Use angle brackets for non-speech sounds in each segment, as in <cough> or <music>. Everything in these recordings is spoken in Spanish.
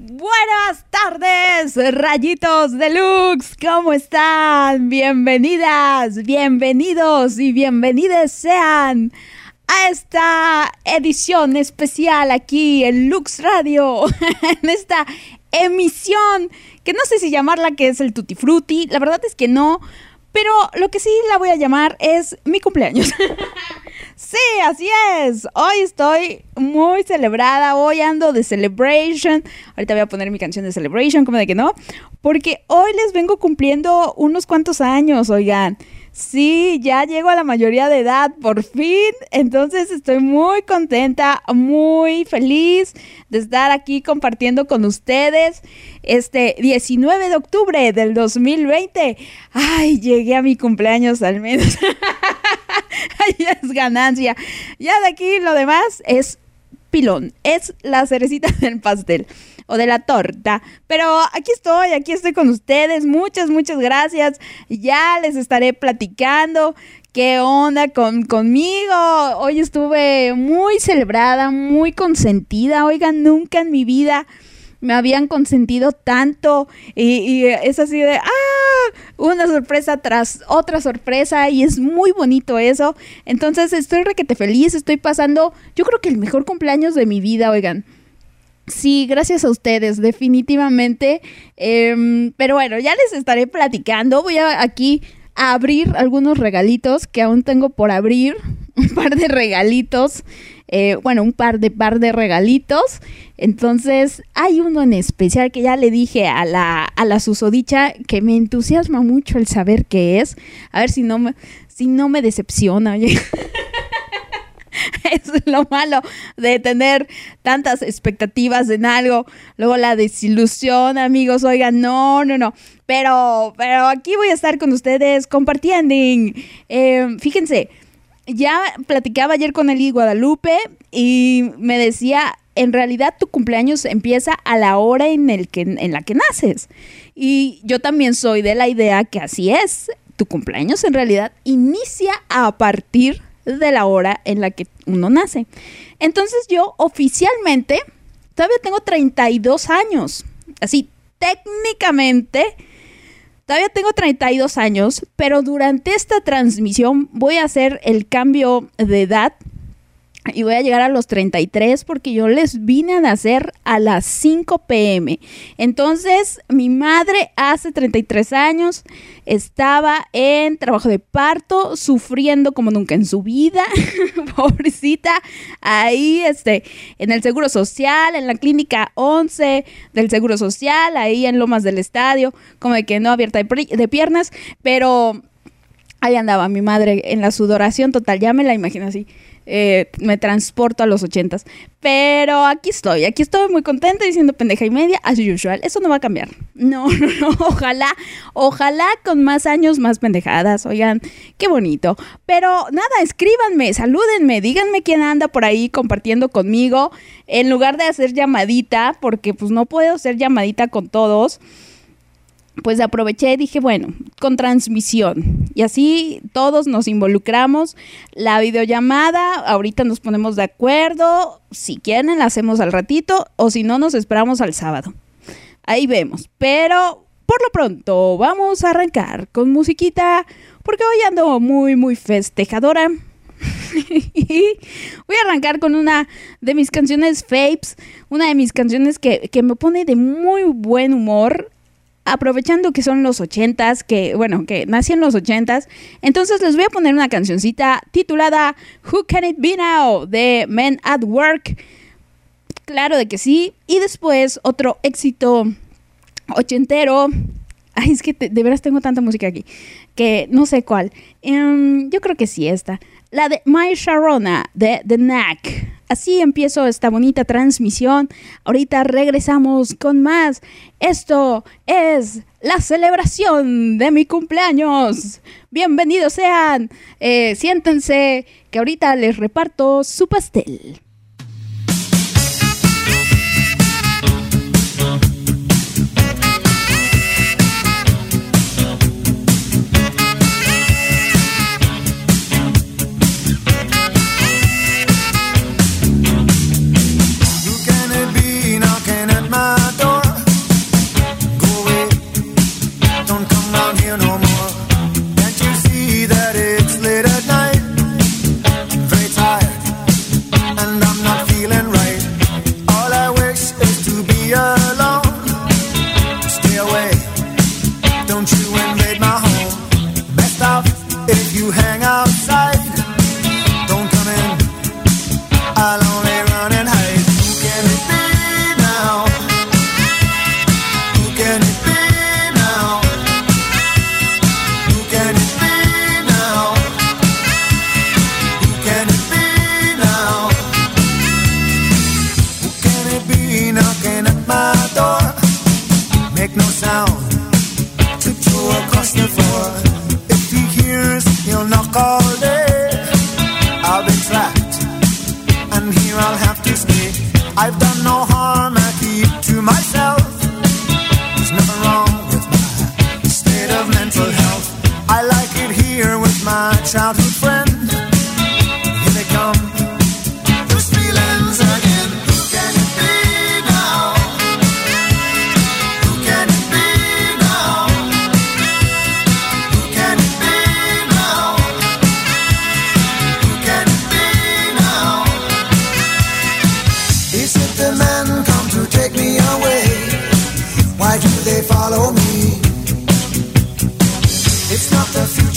Buenas tardes, rayitos deluxe, ¿cómo están? Bienvenidas, bienvenidos y bienvenidas sean a esta edición especial aquí en Lux Radio, <laughs> en esta emisión que no sé si llamarla que es el Tutti Frutti, la verdad es que no, pero lo que sí la voy a llamar es mi cumpleaños. <laughs> sí, así es. Hoy estoy muy celebrada. Hoy ando de celebration. Ahorita voy a poner mi canción de celebration, como de que no. Porque hoy les vengo cumpliendo unos cuantos años, oigan. Sí, ya llego a la mayoría de edad, por fin. Entonces estoy muy contenta, muy feliz de estar aquí compartiendo con ustedes este 19 de octubre del 2020. Ay, llegué a mi cumpleaños al menos. <laughs> <laughs> ya es ganancia. Ya de aquí lo demás es pilón, es la cerecita <laughs> del pastel o de la torta. Pero aquí estoy, aquí estoy con ustedes. Muchas, muchas gracias. Ya les estaré platicando qué onda con, conmigo. Hoy estuve muy celebrada, muy consentida. Oigan, nunca en mi vida me habían consentido tanto y, es así de, ah, una sorpresa tras otra sorpresa y es muy bonito eso. Entonces estoy requete feliz, estoy pasando, yo creo que el mejor cumpleaños de mi vida, oigan. Sí, gracias a ustedes, definitivamente. Em, pero bueno, ya les estaré platicando. Voy a aquí a abrir algunos regalitos que aún tengo por abrir. <laughs> Un par de regalitos. Eh, bueno, un par de par de regalitos. Entonces, hay uno en especial que ya le dije a la, a la susodicha que me entusiasma mucho el saber qué es. A ver si no me, si no me decepciona. <laughs> es lo malo de tener tantas expectativas en algo. Luego la desilusión, amigos. Oigan, no, no, no. Pero, pero aquí voy a estar con ustedes compartiendo. Eh, fíjense, ya platicaba ayer con Eli Guadalupe y me decía, en realidad tu cumpleaños empieza a la hora en, el que, en la que naces. Y yo también soy de la idea que así es. Tu cumpleaños en realidad inicia a partir de la hora en la que uno nace. Entonces yo oficialmente todavía tengo 32 años. Así, técnicamente, todavía tengo 32 años, pero durante esta transmisión voy a hacer el cambio de edad y voy a llegar a los 33 porque yo les vine a nacer a las 5 pm. Entonces, mi madre hace 33 años estaba en trabajo de parto, sufriendo como nunca en su vida, <laughs> pobrecita, ahí este, en el Seguro Social, en la clínica 11 del Seguro Social, ahí en Lomas del Estadio, como de que no abierta de, de piernas, pero ahí andaba mi madre en la sudoración total, ya me la imagino así eh, me transporto a los ochentas. Pero aquí estoy, aquí estoy muy contenta diciendo pendeja y media, as usual. Eso no va a cambiar. No, <laughs> no, no, ojalá, ojalá con más años, más pendejadas. Oigan, qué bonito. Pero nada, escríbanme, salúdenme, díganme quién anda por ahí compartiendo conmigo. En lugar de hacer llamadita, porque pues no puedo hacer llamadita con todos pues aproveché y dije, bueno, con transmisión. Y así todos nos involucramos. La videollamada, ahorita nos ponemos de acuerdo. Si quieren, la hacemos al ratito. O si no, nos esperamos al sábado. Ahí vemos. Pero por lo pronto, vamos a arrancar con musiquita. Porque hoy ando muy, muy festejadora. <laughs> voy a arrancar con una de mis canciones Fapes. Una de mis canciones que, que me pone de muy buen humor aprovechando que son los ochentas, que bueno, que nací en los ochentas, entonces les voy a poner una cancioncita titulada Who Can It Be Now de Men at Work. Claro de que sí. Y después otro éxito ochentero. Ay, es que de veras tengo tanta música aquí que no sé cuál. Em, yo creo que sí esta. La de My Sharona de The Knack. Así empiezo esta bonita transmisión. Ahorita regresamos con más. Esto es la celebración de mi cumpleaños. Bienvenidos sean. Eh, siéntense que ahorita les reparto su pastel. He'll all day. I'll be trapped, and here I'll have to stay. I've done no harm, I keep to myself. There's nothing wrong with my state of mental health. I like it here with my childhood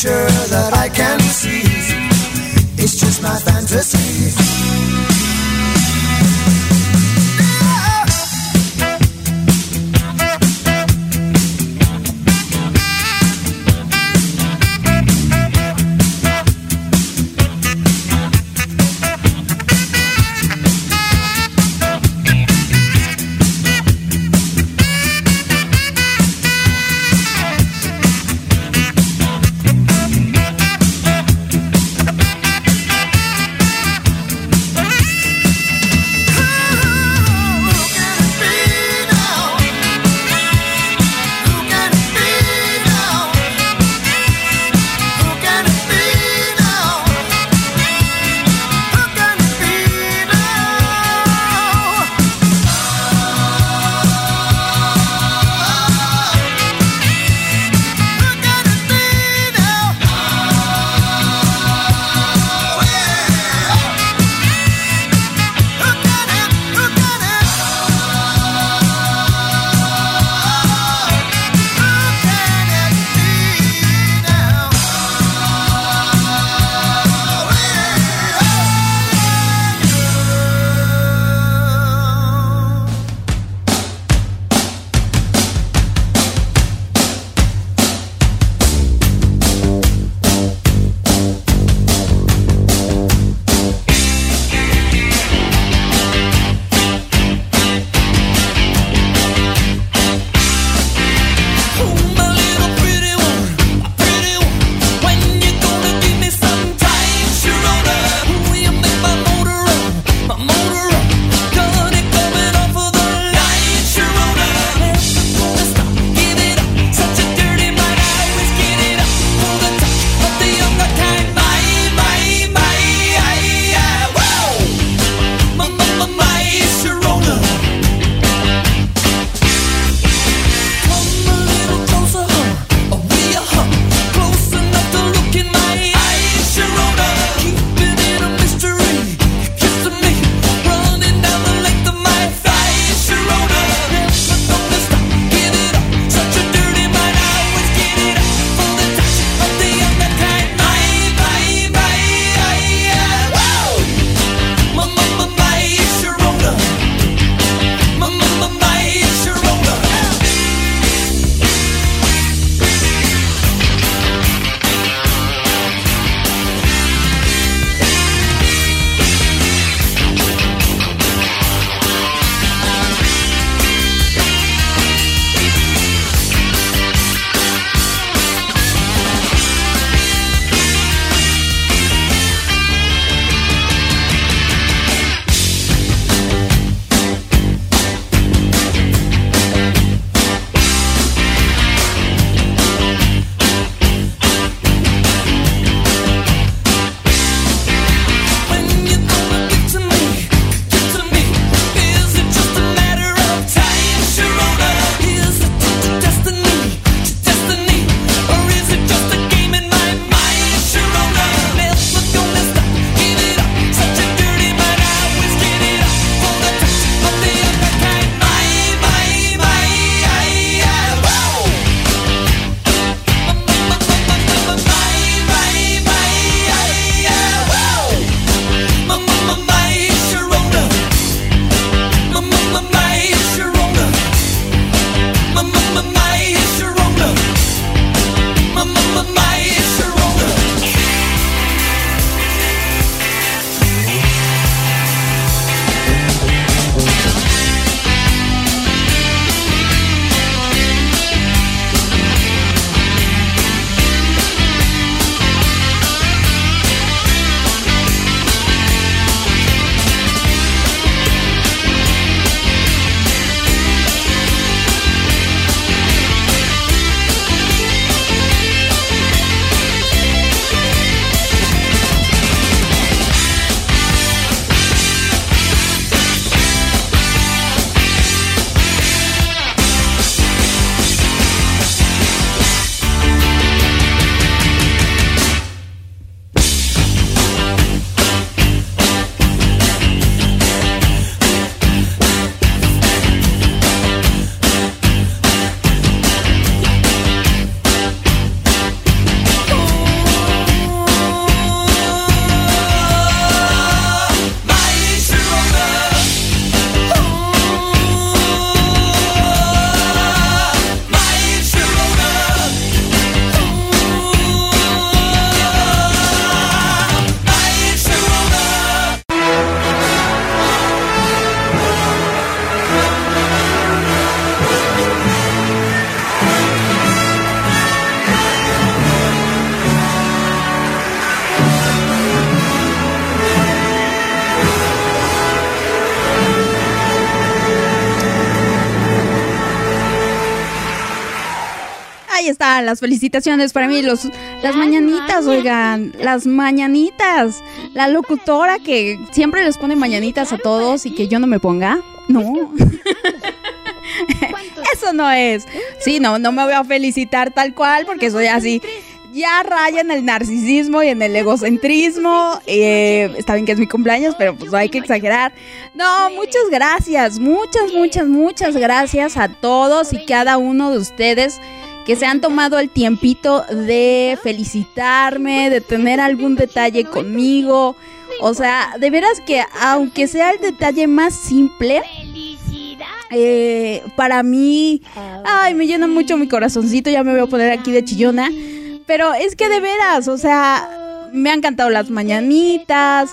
future that I can see. It's just my fantasy. Las felicitaciones para mí, los, las mañanitas, oigan, las mañanitas. La locutora que siempre les pone mañanitas a todos y que yo no me ponga. No. <laughs> Eso no es. Sí, no, no me voy a felicitar tal cual porque soy así. Ya raya en el narcisismo y en el egocentrismo. Eh, está bien que es mi cumpleaños, pero pues no hay que exagerar. No, muchas gracias, muchas, muchas, muchas gracias a todos y cada uno de ustedes que se han tomado el tiempito de felicitarme, de tener algún detalle conmigo. O sea, de veras que aunque sea el detalle más simple, eh, para mí, ay, me llena mucho mi corazoncito, ya me voy a poner aquí de chillona. Pero es que de veras, o sea, me han cantado las mañanitas,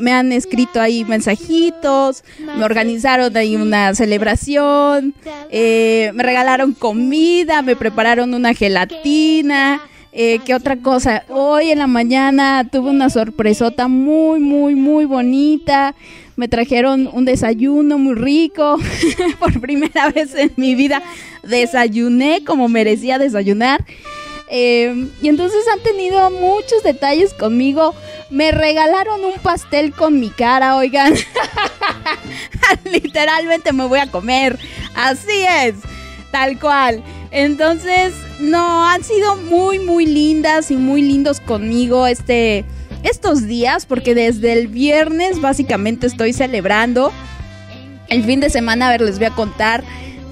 me han escrito ahí mensajitos, me organizaron ahí una celebración, eh, me regalaron comida, me prepararon una gelatina. Eh, ¿Qué otra cosa? Hoy en la mañana tuve una sorpresota muy, muy, muy bonita. Me trajeron un desayuno muy rico. <laughs> Por primera vez en mi vida desayuné como merecía desayunar. Eh, y entonces han tenido muchos detalles conmigo. Me regalaron un pastel con mi cara, oigan. <laughs> Literalmente me voy a comer. Así es, tal cual. Entonces, no, han sido muy, muy lindas y muy lindos conmigo este, estos días, porque desde el viernes básicamente estoy celebrando. El fin de semana, a ver, les voy a contar.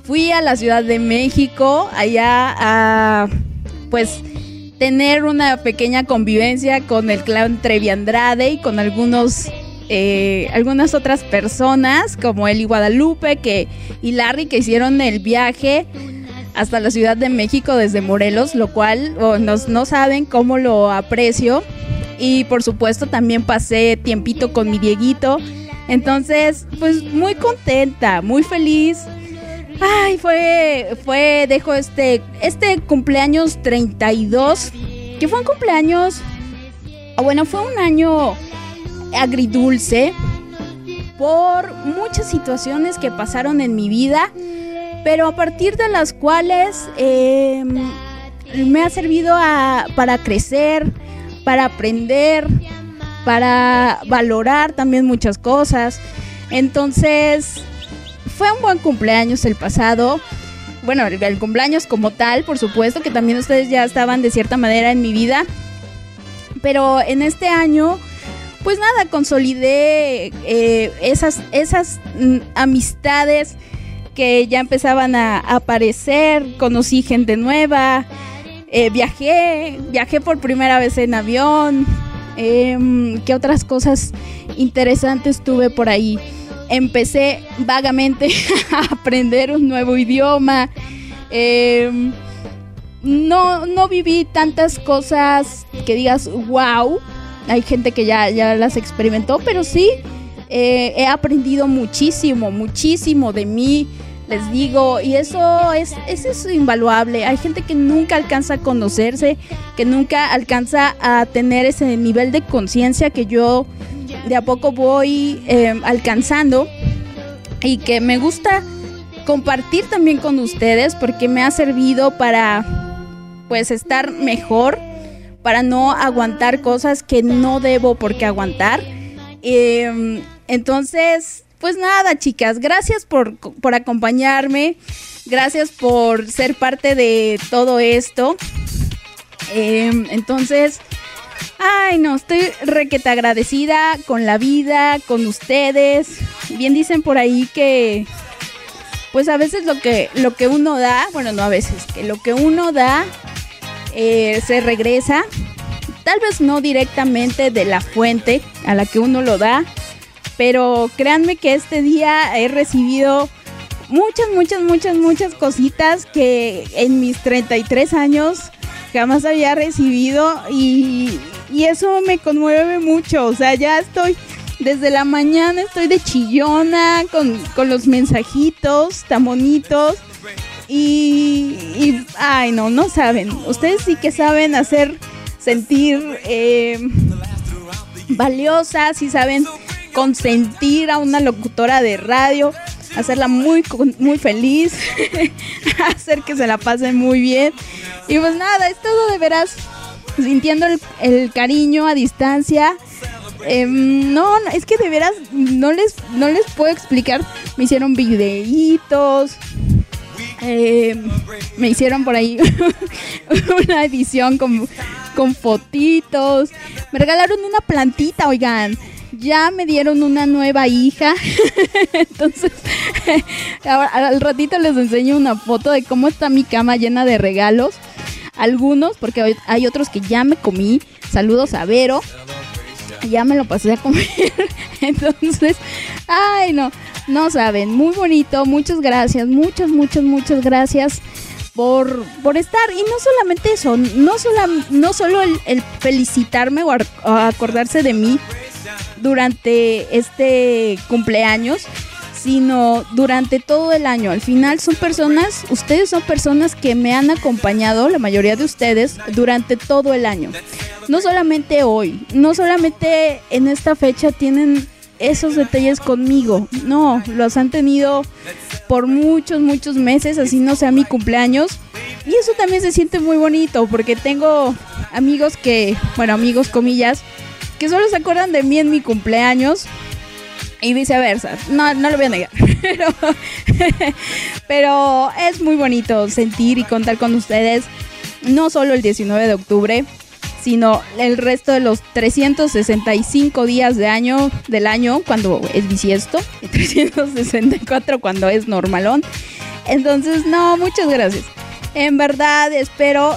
Fui a la Ciudad de México, allá a, pues, tener una pequeña convivencia con el clan Trevi Andrade y con algunos eh, algunas otras personas como Eli Guadalupe que, y Larry que hicieron el viaje hasta la Ciudad de México desde Morelos, lo cual no saben cómo lo aprecio. Y por supuesto también pasé tiempito con mi Dieguito. Entonces, pues muy contenta, muy feliz. Ay, fue, fue, dejo este, este cumpleaños 32, que fue un cumpleaños, o bueno, fue un año agridulce por muchas situaciones que pasaron en mi vida pero a partir de las cuales em, me ha servido para crecer, para aprender, para valorar también muchas cosas. Entonces, fue un buen cumpleaños el pasado. Bueno, el, cumpleaños como tal, por supuesto, que también ustedes ya estaban de cierta manera en mi vida. Pero en este año, pues nada, consolidé eh, esas, esas mm, amistades que ya empezaban a, aparecer, conocí gente nueva, eh, viajé, viajé por primera vez en avión, em, ¿qué otras cosas interesantes tuve por ahí? Empecé vagamente <laughs> a aprender un nuevo idioma. Em, no, no viví tantas cosas que digas, wow. Hay gente que ya, ya las experimentó, pero sí eh, he aprendido muchísimo, muchísimo de mí, les digo, y eso es, eso es invaluable. Hay gente que nunca alcanza a conocerse, que nunca alcanza a tener ese nivel de conciencia que yo de a poco voy eh, alcanzando y que me gusta compartir también con ustedes porque me ha servido para pues estar mejor, para no aguantar cosas que no debo por qué aguantar. Em, entonces, pues nada, chicas, gracias por, acompañarme. Gracias por ser parte de todo esto. Em, entonces, ay, no, estoy requeta agradecida con la vida, con ustedes. Bien dicen por ahí que, pues a veces lo que, lo que uno da, bueno, no a veces, que lo que uno da eh, se regresa. Tal vez no directamente de la fuente a la que uno lo da, pero créanme que este día he recibido muchas, muchas, muchas, muchas cositas que en mis 33 años jamás había recibido y, eso me conmueve mucho. O sea, ya estoy desde la mañana, estoy de chillona con, los mensajitos tan bonitos. Y, ay, no, no saben. Ustedes sí que saben hacer sentir eh, valiosas y saben consentir a una locutora de radio. Hacerla muy, muy feliz, <laughs> hacer que se la pasen muy bien. Y pues nada, es todo de veras sintiendo el, cariño a distancia. Em, no, es que de veras no les, no les puedo explicar. Me hicieron videitos. Em, me hicieron por ahí <laughs> una edición con, con fotitos. Me regalaron una plantita, oigan ya me dieron una nueva hija. <laughs> Entonces, <laughs> al ratito les enseño una foto de cómo está mi cama llena de regalos. Algunos, porque hay otros que ya me comí. Saludos a Vero. Ya me lo pasé a comer. <laughs> Entonces, ay, no, no saben. Muy bonito. Muchas gracias. Muchas, muchas, muchas gracias. Por, por, estar. Y no solamente eso, no, no solo el, felicitarme o acordarse de mí, durante este cumpleaños, sino durante todo el año. Al final son personas, ustedes son personas que me han acompañado, la mayoría de ustedes, durante todo el año. No solamente hoy, no solamente en esta fecha tienen esos detalles conmigo, no, los han tenido por muchos, muchos meses, así no sea mi cumpleaños. Y eso también se siente muy bonito porque tengo amigos que, bueno, amigos comillas, que solo se acuerdan de mí en mi cumpleaños y viceversa. No, no lo voy a negar. <laughs> Pero, es muy bonito sentir y contar con ustedes, no solo el 19 de octubre, sino el resto de los 365 días de año, del año cuando es bisiesto, y 364 cuando es normalón. Entonces, no, muchas gracias. En verdad, espero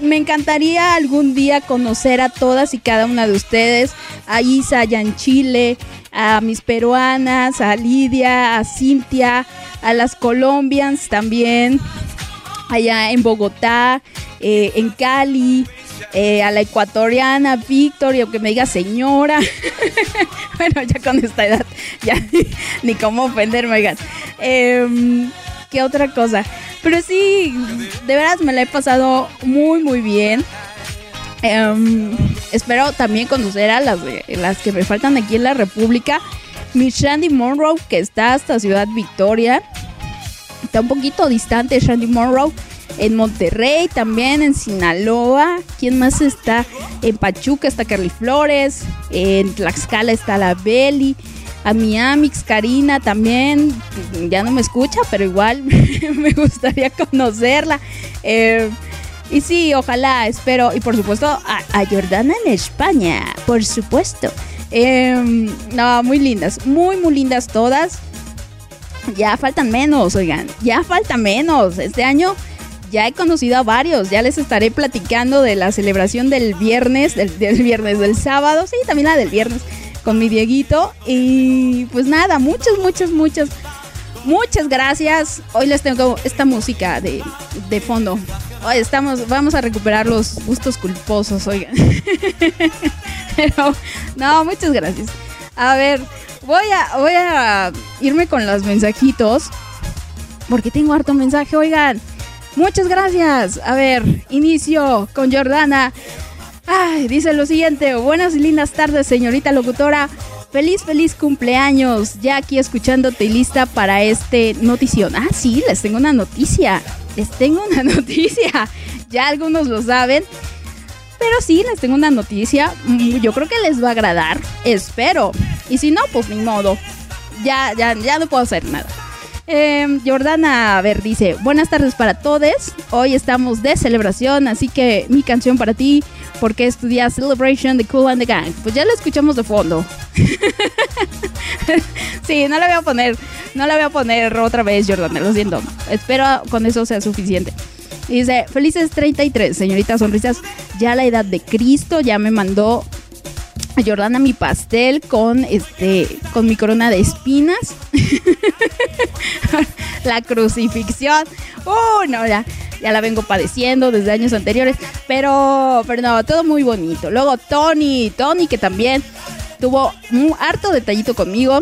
me encantaría algún día conocer a todas y cada una de ustedes, a Isa allá en Chile, a mis peruanas, a Lidia, a Cintia, a las Colombians también, allá en Bogotá, eh, en Cali, eh, a la ecuatoriana Víctor, y aunque me diga señora, <laughs> bueno, ya con esta edad, ya <laughs> ni, cómo ofenderme, oigan. Em, ¿Qué otra cosa? Pero sí, de veras me la he pasado muy, muy bien. Em, espero también conocer a las, las que me faltan aquí en la República. Mi Shandy Monroe, que está hasta Ciudad Victoria. Está un poquito distante Shandy Monroe. En Monterrey, también en Sinaloa. ¿Quién más está? En Pachuca está Carly Flores. En Tlaxcala está la Belly a mi Amix Karina también, ya no me escucha, pero igual <laughs> me gustaría conocerla. Eh, y sí, ojalá, espero. Y por supuesto, a, Jordana en España, por supuesto. Em, no, muy lindas, muy, muy lindas todas. Ya faltan menos, oigan, ya falta menos. Este año ya he conocido a varios, ya les estaré platicando de la celebración del viernes, del, del viernes, del sábado, sí, también la del viernes con mi Dieguito. Y pues nada, muchas, muchas, muchas, muchas gracias. Hoy les tengo esta música de, de fondo. Hoy estamos, vamos a recuperar los gustos culposos, oigan. <laughs> No, muchas gracias. A ver, voy a, voy a irme con los mensajitos. Porque tengo harto mensaje, oigan. Muchas gracias. A ver, inicio con Jordana. Dice lo siguiente, buenas y lindas tardes, señorita locutora. Feliz, feliz cumpleaños. Ya aquí escuchándote y lista para este notición. Ah, sí, les tengo una noticia. Les tengo una <laughs> noticia. Ya algunos lo saben. Pero sí, les tengo una noticia. Mm, yo creo que les va a agradar. Espero. Y si no, pues ni modo. Ya, ya, ya no puedo hacer nada. Eh, Jordana, a ver, dice, buenas tardes para todos. Hoy estamos de celebración, así que mi canción para ti, porque estudias Celebration de Cool and the Gang. Pues ya la escuchamos de fondo. <laughs> sí, no la voy a poner, no la voy a poner otra vez, Jordana, lo siento. Espero con eso sea suficiente. Dice, felices 33, señorita Sonrisas. Ya la edad de Cristo ya me mandó Jordana mi pastel con este con mi corona de espinas. <laughs> la crucifixión. Uh, no, ya, ya la vengo padeciendo desde años anteriores. Pero, pero no, todo muy bonito. Luego Tony, Tony que también tuvo un harto detallito conmigo.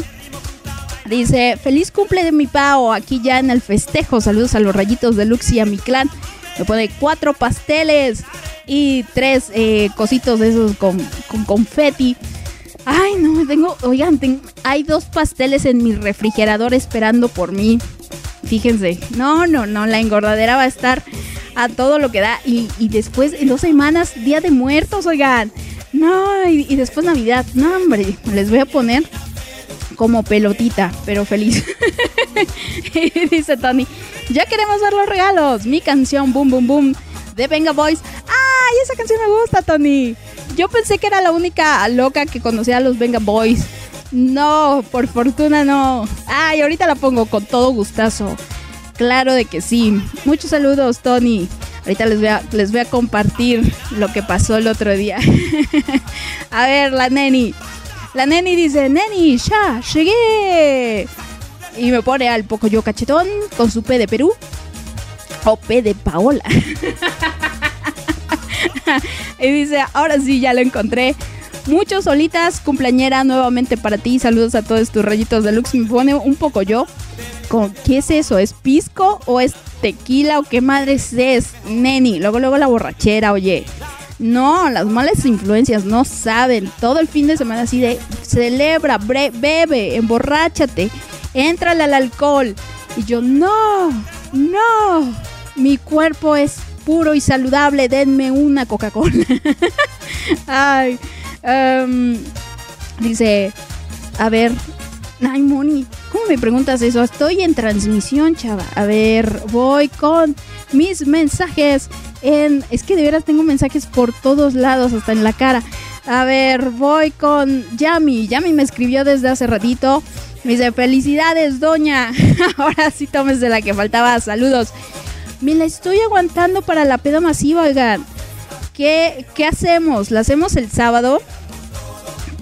Dice, feliz cumple de mi pao, aquí ya en el festejo. Saludos a los rayitos de Lux y a mi clan. Me pone cuatro pasteles y tres eh, cositos de esos con, con confeti. Ay, no, tengo, oigan, hay dos pasteles en mi refrigerador esperando por mí. Fíjense, no, no, no, la engordadera va a estar a todo lo que da. Y, después, en dos semanas, Día de Muertos, oigan. No, y, y después Navidad. No, hombre, les voy a poner como pelotita, pero feliz. <laughs> dice Tony, ya queremos ver los regalos. Mi canción, Boom Boom Boom, de Venga Boys. ¡Ay, esa canción me gusta, Tony! Yo pensé que era la única loca que conocía a los Venga Boys. No, por fortuna no. Ay, ahorita la pongo con todo gustazo. Claro de que sí. Muchos saludos, Tony. Ahorita les voy a, compartir lo que pasó el otro día. <laughs> a ver, la neni. La neni dice, neni, ya, llegué. Y me pone al poco yo cachetón con su P de Perú. O P de Paola. <laughs> y dice, ahora sí, ya lo encontré. Muchos solitas, cumpleañera nuevamente para ti. Saludos a todos tus rayitos de lux. Me pone un poco yo. ¿Qué es eso? ¿Es pisco o es tequila o qué madres es? Neni. Luego, luego la borrachera, oye. No, las malas influencias no saben. Todo el fin de semana así de celebra, bebe, emborráchate, entrale al alcohol. Y yo, no, no, mi cuerpo es puro y saludable, denme una Coca-Cola. <laughs> Ay, em, dice, a ver, ay, Moni, ¿cómo me preguntas eso? Estoy en transmisión, chava. A ver, voy con mis mensajes es que de veras tengo mensajes por todos lados, hasta en la cara. A ver, voy con Yami. Yami me escribió desde hace ratito. Me dice, felicidades, doña. <laughs> Ahora sí tomes de la que faltaba. Saludos. Me la estoy aguantando para la peda masiva, oigan. ¿Qué, hacemos? ¿La hacemos el sábado?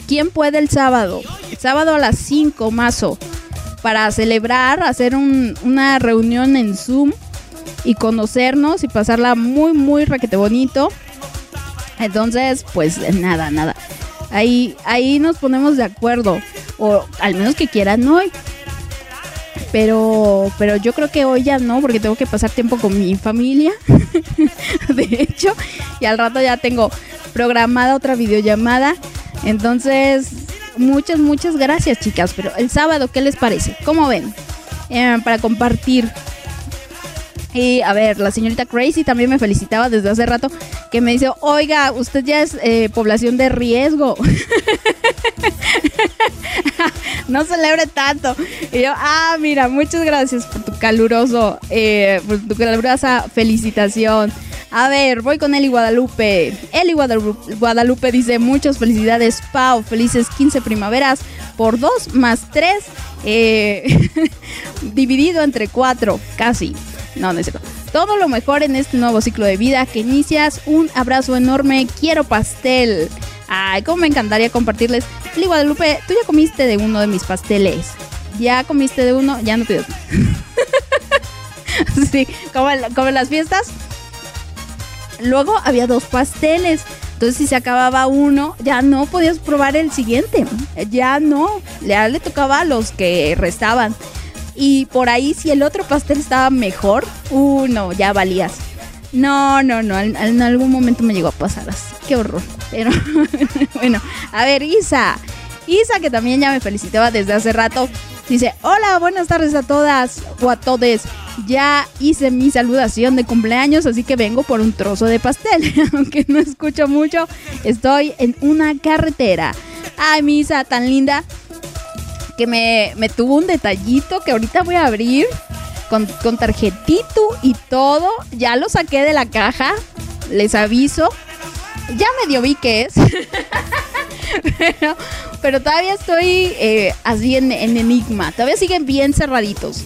¿Quién puede el sábado? El sábado a las 5, mazo. Para celebrar, hacer una reunión en Zoom y conocernos y pasarla muy, muy raquete bonito. Entonces, pues nada, nada. Ahí, ahí nos ponemos de acuerdo. O al menos que quieran hoy. Pero, pero yo creo que hoy ya no, porque tengo que pasar tiempo con mi familia. <laughs> de hecho, y al rato ya tengo programada otra videollamada. Entonces, muchas, muchas gracias, chicas. Pero el sábado, ¿qué les parece? ¿Cómo ven? Eh, para compartir y a ver, la señorita Crazy también me felicitaba desde hace rato que me dice, oiga, usted ya es eh, población de riesgo. <laughs> no celebre tanto. Y yo, ah, mira, muchas gracias por tu caluroso, eh, por tu calurosa felicitación. A ver, voy con Eli Guadalupe. Eli Guadalupe, dice, muchas felicidades, Pau. Felices 15 primaveras por 2 más 3. Eh, <laughs> dividido entre 4, casi. No, no es cierto. Todo lo mejor en este nuevo ciclo de vida que inicias. Un abrazo enorme. Quiero pastel. Ay, cómo me encantaría compartirles. Lili Guadalupe, tú ya comiste de uno de mis pasteles. Ya comiste de uno, ya no pido. <laughs> sí, como en, las fiestas. Luego había dos pasteles. Entonces, si se acababa uno, ya no podías probar el siguiente. Ya no. Le tocaba a los que restaban. Y por ahí, si el otro pastel estaba mejor, uh, no, ya valías. No, no, no, en, algún momento me llegó a pasar así. Qué horror. Pero <laughs> bueno, a ver, Isa. Isa, que también ya me felicitaba desde hace rato. Dice, hola, buenas tardes a todas o a todes. Ya hice mi saludación de cumpleaños, así que vengo por un trozo de pastel. <laughs> Aunque no escucho mucho, estoy en una carretera. Ay, mi Isa, tan linda que me, tuvo un detallito que ahorita voy a abrir con, tarjetito y todo. Ya lo saqué de la caja, les aviso. Ya medio vi que es. <laughs> pero, todavía estoy eh, así en, enigma. Todavía siguen bien cerraditos.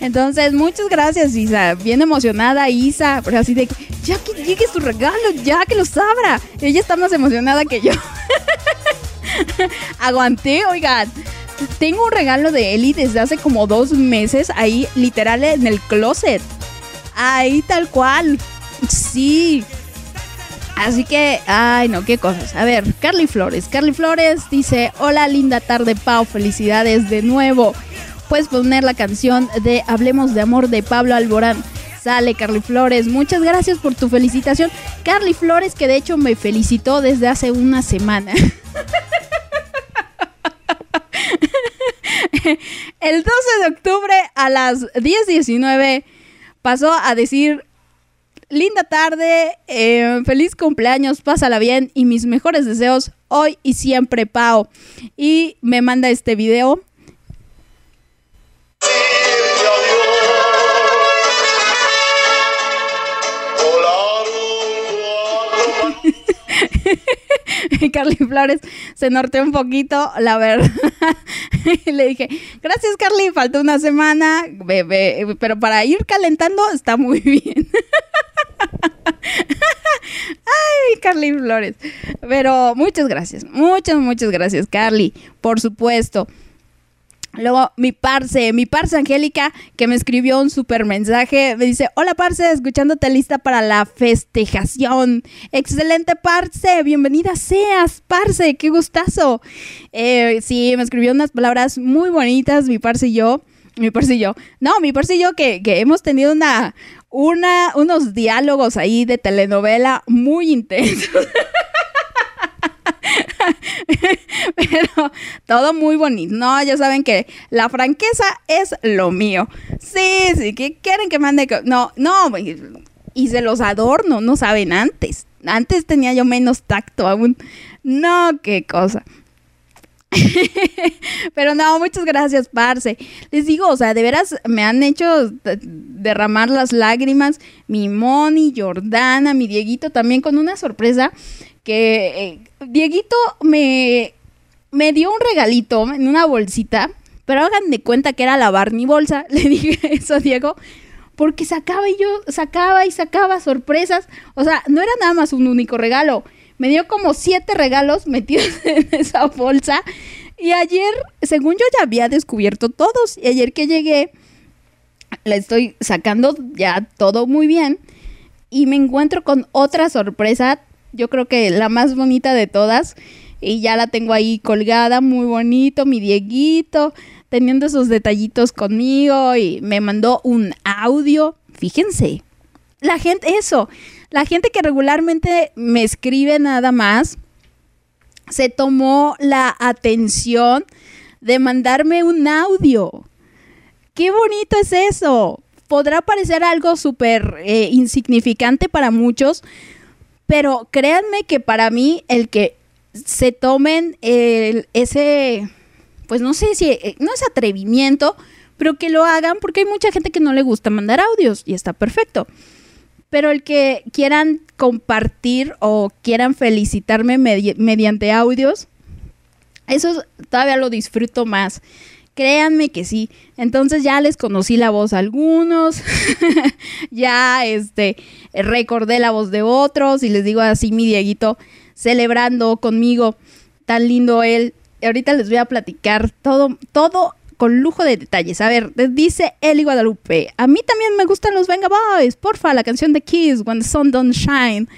Entonces, muchas gracias, Isa. Bien emocionada, Isa. Pero así de que, ya que llegue su regalo, ya que lo abra. Ella está más emocionada que yo. <laughs> Aguanté, oigan. Tengo un regalo de Eli desde hace como dos meses ahí, literal, en el closet. Ahí tal cual. Sí. Así que, ay no, qué cosas. A ver, Carly Flores. Carly Flores dice, hola linda tarde, Pau, felicidades de nuevo. Puedes poner la canción de Hablemos de Amor de Pablo Alborán. Sale Carly Flores, muchas gracias por tu felicitación. Carly Flores que de hecho me felicitó desde hace una semana. <laughs> <laughs> el 12 de octubre a las 10.19 pasó a decir, linda tarde, eh, feliz cumpleaños, pásala bien y mis mejores deseos hoy y siempre, Pau. Y me manda este video. <laughs> Carly Flores se norteó un poquito, la verdad. <laughs> Le dije, gracias Carly, falta una semana, bebé, pero para ir calentando está muy <laughs> bien. Ay, Carly Flores. Pero muchas gracias, muchas, muchas gracias, Carly, por supuesto. Luego mi parce, mi parce Angélica, que me escribió un super mensaje, me dice, hola parce, escuchándote lista para la festejación. Excelente parce, bienvenida seas, parce, qué gustazo. Eh, sí, me escribió unas palabras muy bonitas, mi parce y yo. Mi parce y yo. No, mi parce y yo que, que hemos tenido una, una, unos diálogos ahí de telenovela muy intensos. <laughs> <laughs> Pero todo muy bonito. No, ya saben que la franqueza es lo mío. Sí, sí, que quieren que mande. No, no, y se los adorno, no saben antes. Antes tenía yo menos tacto aún. No, qué cosa. <laughs> Pero no, muchas gracias, Parce. Les digo, o sea, de veras me han hecho derramar las lágrimas. Mi Moni, Jordana, mi Dieguito también con una sorpresa que eh, Dieguito me, me dio un regalito en una bolsita, pero hagan de cuenta que era lavar mi bolsa. <laughs> Le dije eso a Diego, porque sacaba y yo sacaba y sacaba sorpresas. O sea, no era nada más un único regalo. Me dio como siete regalos metidos <laughs> en esa bolsa. Y ayer, según yo ya había descubierto todos, y ayer que llegué, le estoy sacando ya todo muy bien. Y me encuentro con otra sorpresa yo creo que la más bonita de todas. Y ya la tengo ahí colgada, muy bonito, mi Dieguito, teniendo esos detallitos conmigo y me mandó un audio. Fíjense, la gente, eso, la gente que regularmente me escribe nada más, se tomó la atención de mandarme un audio. Qué bonito es eso. Podrá parecer algo súper eh, insignificante para muchos, pero créanme que para mí el que se tomen ese, pues no sé si, eh, no es atrevimiento, pero que lo hagan porque hay mucha gente que no le gusta mandar audios y está perfecto. Pero el que quieran compartir o quieran felicitarme mediante audios, eso todavía lo disfruto más. Créanme que sí. Entonces ya les conocí la voz a algunos, <laughs> ya este recordé la voz de otros y les digo así mi Dieguito celebrando conmigo, tan lindo él. Ahorita les voy a platicar todo todo con lujo de detalles. A ver, dice Eli Guadalupe, a mí también me gustan los Venga Boys, porfa, la canción de Kiss, When the Sun Don't Shine.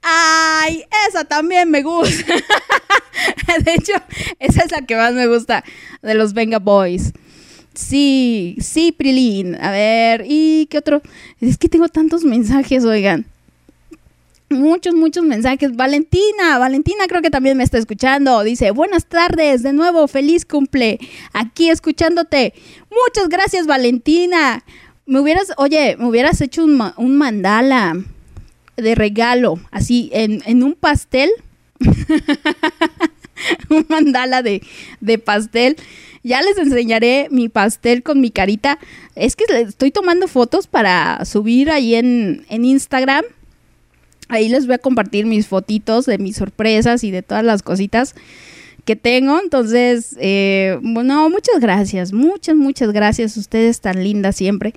Ay, esa también me gusta. <laughs> de hecho, esa es la que más me gusta de los Venga Boys. Sí, sí, Prilín. A ver, ¿y qué otro? Es que tengo tantos mensajes, oigan. Muchos, muchos mensajes. Valentina, Valentina creo que también me está escuchando. Dice, buenas tardes, de nuevo, feliz cumple. Aquí escuchándote. Muchas gracias, Valentina. Me hubieras, oye, me hubieras hecho un, un mandala de regalo, así en, un pastel, <laughs> un mandala de, de pastel. Ya les enseñaré mi pastel con mi carita. Es que estoy tomando fotos para subir ahí en, en Instagram. Ahí les voy a compartir mis fotitos de mis sorpresas y de todas las cositas que tengo. Entonces, eh, bueno, muchas gracias, muchas, muchas gracias. Ustedes tan lindas siempre.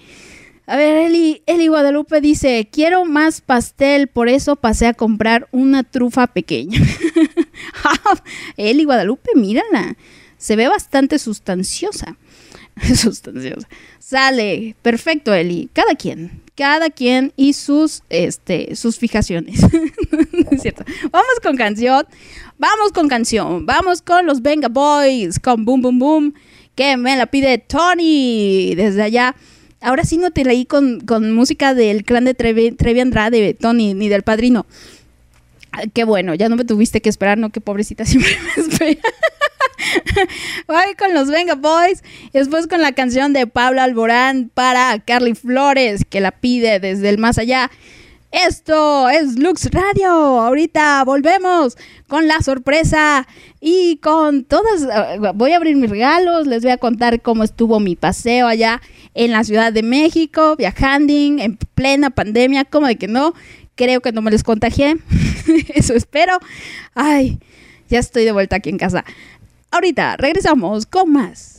A ver, Eli, Eli Guadalupe dice, quiero más pastel, por eso pasé a comprar una trufa pequeña. <laughs> Eli Guadalupe, mírala, se ve bastante sustanciosa. <laughs> sustanciosa. Sale, perfecto, Eli. Cada quien, cada quien y sus, este, sus fijaciones. <laughs> es cierto. Vamos con canción, vamos con canción, vamos con los Venga Boys, con Boom Boom Boom, que me la pide Tony desde allá ahora sí no te leí con, música del clan de Trevi, Trevi Andrade, Tony, ni del padrino. Qué bueno, ya no me tuviste que esperar, no, que pobrecita <laughs> siempre me espera. Voy con los Venga Boys y después con la canción de Pablo Alborán para Carly Flores, que la pide desde el más allá. Esto es Lux Radio. Ahorita volvemos con la sorpresa y con todas. Eh, voy a abrir mis regalos. Les voy a contar cómo estuvo mi paseo allá en la Ciudad de México, viajando en plena pandemia. Como de que no? Creo que no me les contagié. <laughs> Eso espero. Ay, ya estoy de vuelta aquí en casa. Ahorita regresamos con más.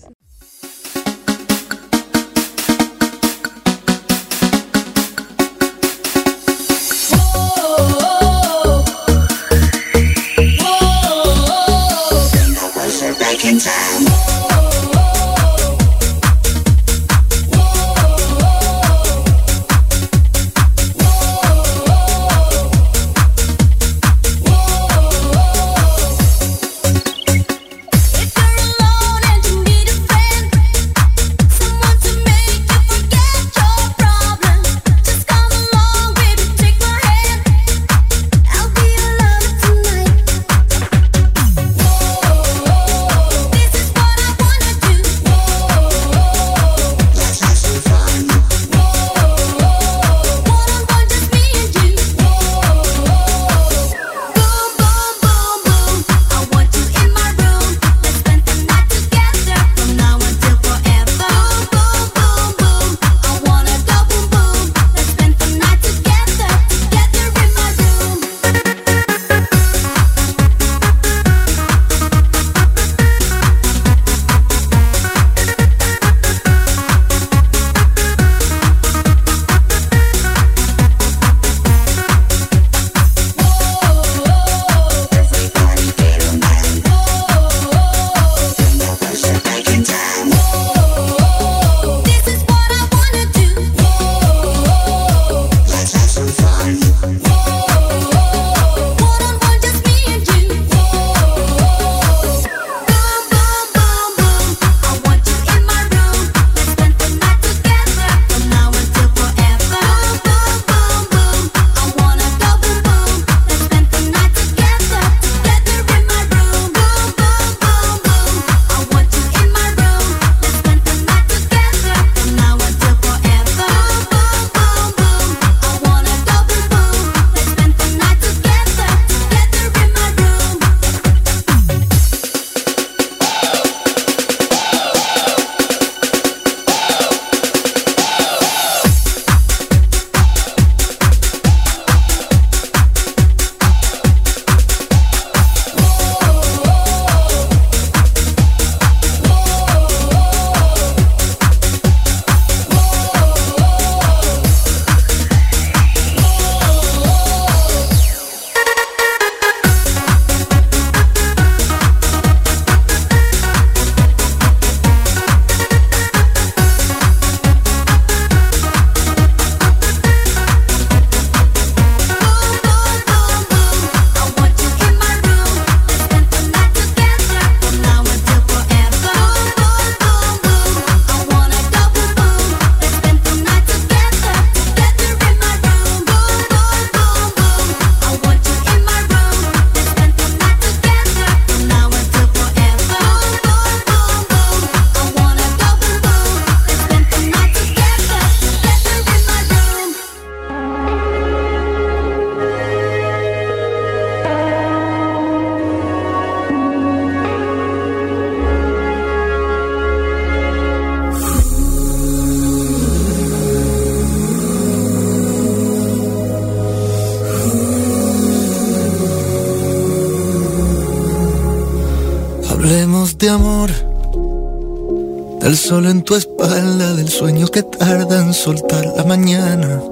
Solo en tu espalda, del sueño que tarda en soltar la mañana.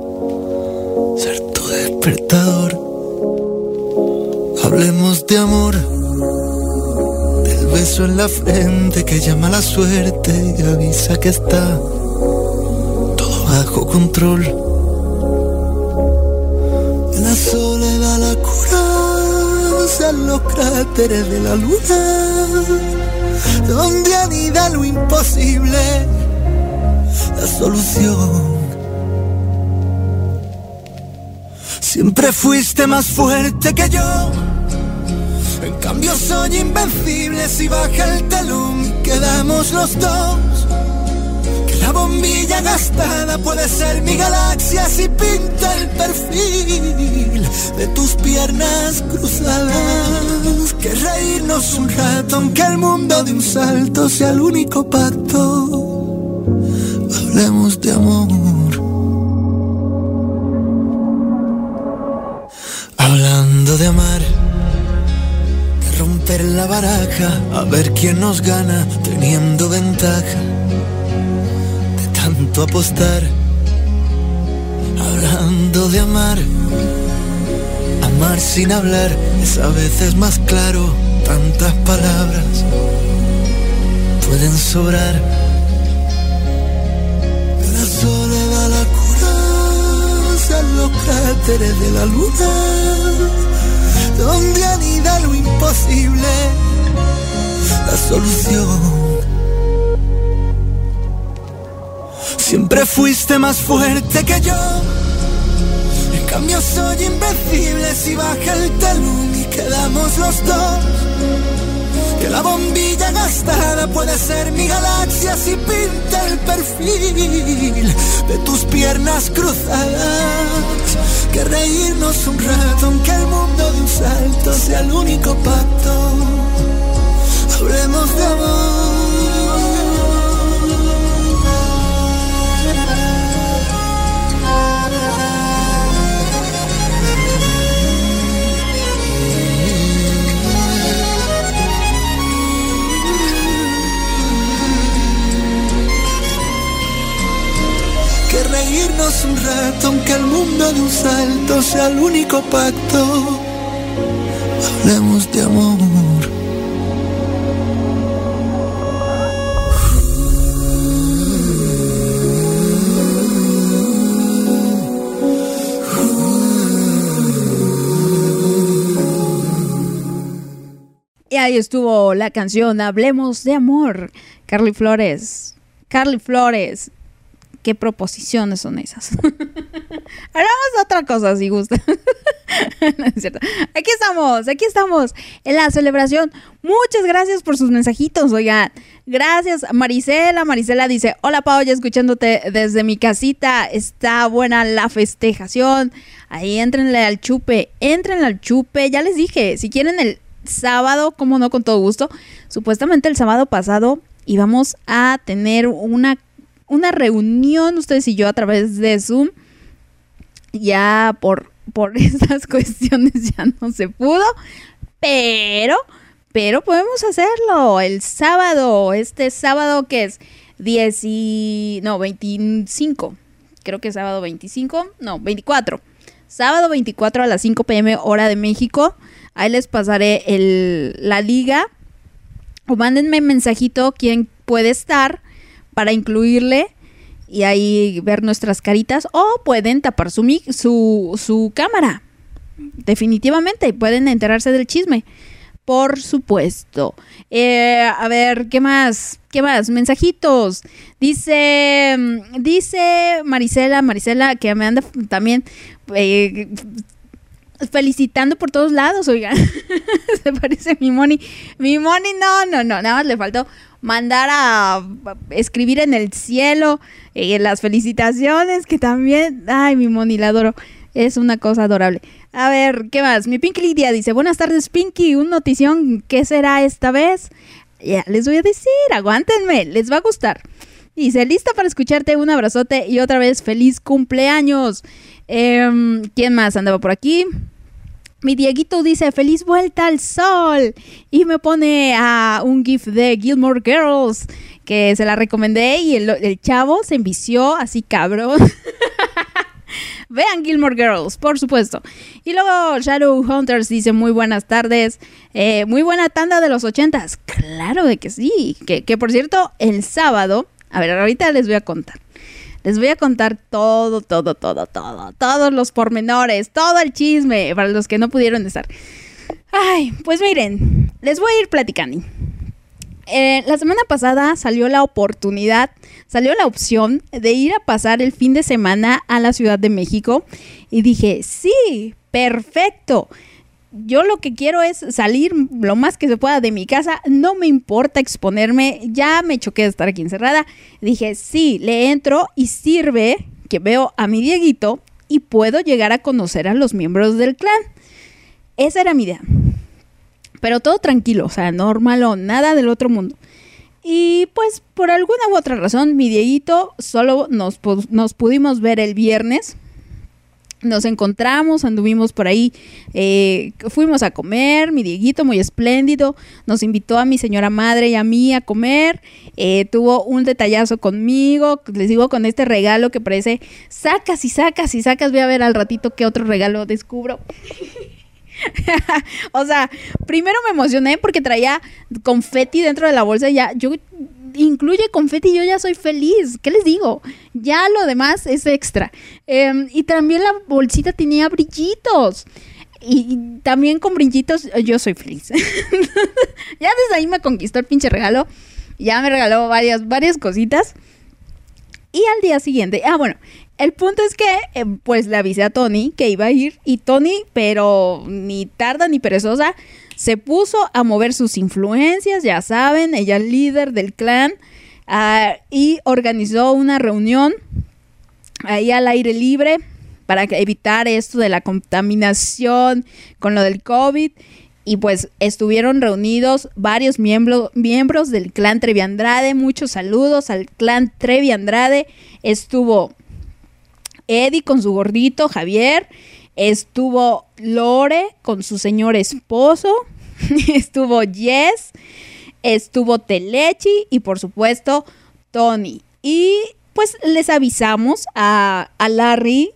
Ser tu despertador. Hablemos de amor. Del beso en la frente que llama la suerte y avisa que está todo bajo control. En la soledad la cura, los cráteres de la luna donde anida lo imposible, la solución. Siempre fuiste más fuerte que yo. En cambio soy invencible si baja el telón y quedamos los dos. Bombilla gastada puede ser mi galaxia si pinta el perfil de tus piernas cruzadas. Que reírnos un rato aunque el mundo de un salto sea el único pacto. Hablemos de amor. Hablando de amar, de romper la baraja, a ver quién nos gana teniendo ventaja, apostar. Hablando de amar, amar sin hablar es a veces más claro, tantas palabras pueden sobrar. La soledad la cura los cráteres de la luna, donde anida lo imposible, la solución. Siempre fuiste más fuerte que yo. En cambio soy invencible si baja el telón y quedamos los dos. Que la bombilla gastada puede ser mi galaxia si pinta el perfil de tus piernas cruzadas. Que reírnos un rato aunque el mundo de un salto sea el único pacto. Hablemos de amor. Reírnos un rato aunque el mundo de un salto sea el único pacto. Hablemos de amor. Y ahí estuvo la canción Hablemos de Amor. Carly Flores. Carly Flores. ¿Qué proposiciones son esas? <laughs> Hablamos de otra cosa si gusta. <laughs> no es cierto. Aquí estamos, aquí estamos en la celebración. Muchas gracias por sus mensajitos, oigan. Gracias, Marisela. Marisela dice: Hola, Pau, ya escuchándote desde mi casita. Está buena la festejación. Ahí entrenle al chupe. Entrenle al chupe. Ya les dije, si quieren el sábado, como no, con todo gusto. Supuestamente el sábado pasado íbamos a tener una, una reunión, ustedes y yo, a través de Zoom. Ya por, por <laughs> estas cuestiones ya no se pudo. Pero, pero podemos hacerlo el sábado. Este sábado que es 10 y... No, 25. Creo que es sábado 25. No, 24. Sábado 24 a las 5 pm hora de México. Ahí les pasaré el, la liga. O mándenme mensajito quién puede estar para incluirle y ahí ver nuestras caritas. O pueden tapar su, su, su cámara. Definitivamente. Pueden enterarse del chisme. Por supuesto. Eh, a ver, ¿qué más? ¿Qué más? Mensajitos. Dice, dice Marisela, Marisela, que me anda también eh, felicitando por todos lados, oigan. <laughs> Se parece mi Moni. Mi Moni, no, no, no. Nada más le faltó mandar a escribir en el cielo eh, las felicitaciones, que también, ay, mi Moni, la adoro. Es una cosa adorable. A ver, ¿qué más? Mi Pinky Lidia dice, buenas tardes, Pinky. Un notición, ¿qué será esta vez? Ya les voy a decir, aguántenme, les va a gustar. Dice, lista para escucharte, un abrazote y otra vez feliz cumpleaños. Eh, ¿Quién más andaba por aquí? Mi Dieguito dice, feliz vuelta al sol. Y me pone a un GIF de Gilmore Girls, que se la recomendé y el, chavo se envició así cabrón. <laughs> Vean Gilmore Girls, por supuesto. Y luego Shadow Hunters dice muy buenas tardes. Eh, muy buena tanda de los ochentas. Claro de que sí. Que por cierto, el sábado, a ver, ahorita les voy a contar. Les voy a contar todo, todo, todo, todo, todos los pormenores, todo el chisme para los que no pudieron estar. Ay, pues miren, les voy a ir platicando. eh, la semana pasada salió la oportunidad, salió la opción de ir a pasar el fin de semana a la Ciudad de México y dije, sí, perfecto. Yo lo que quiero es salir lo más que se pueda de mi casa, no me importa exponerme, ya me choqué de estar aquí encerrada. Dije, sí, le entro y sirve que veo a mi Dieguito y puedo llegar a conocer a los miembros del clan. Esa era mi idea. Pero todo tranquilo, o sea, normal o nada del otro mundo. Y pues por alguna u otra razón, mi Dieguito solo nos, nos pudimos ver el viernes. Nos encontramos, anduvimos por ahí, eh, fuimos a comer, mi Dieguito muy espléndido, nos invitó a mi señora madre y a mí a comer, eh, tuvo un detallazo conmigo, les digo con este regalo que parece, sacas y sacas y sacas, voy a ver al ratito qué otro regalo descubro. <laughs> o sea, primero me emocioné porque traía confeti dentro de la bolsa y ya, yo incluye confeti, yo ya soy feliz. ¿Qué les digo? Ya lo demás es extra. Em, y también la bolsita tenía brillitos. Y, también con brillitos yo soy feliz. <laughs> ya desde ahí me conquistó el pinche regalo. Ya me regaló varias, varias cositas. Y al día siguiente, ah, bueno, el punto es que, eh, pues le avisé a Tony que iba a ir y Tony, pero ni tarda ni perezosa, se puso a mover sus influencias, ya saben, ella es líder del clan, ah, y organizó una reunión ahí al aire libre para evitar esto de la contaminación con lo del COVID. Y pues estuvieron reunidos varios miembros, miembros del clan Trevi Andrade. Muchos saludos al clan Trevi Andrade. Estuvo Eddie con su gordito Javier, estuvo Lore con su señor esposo, <laughs> estuvo Jess, estuvo Telechi y por supuesto Tony. Y pues les avisamos a, Larry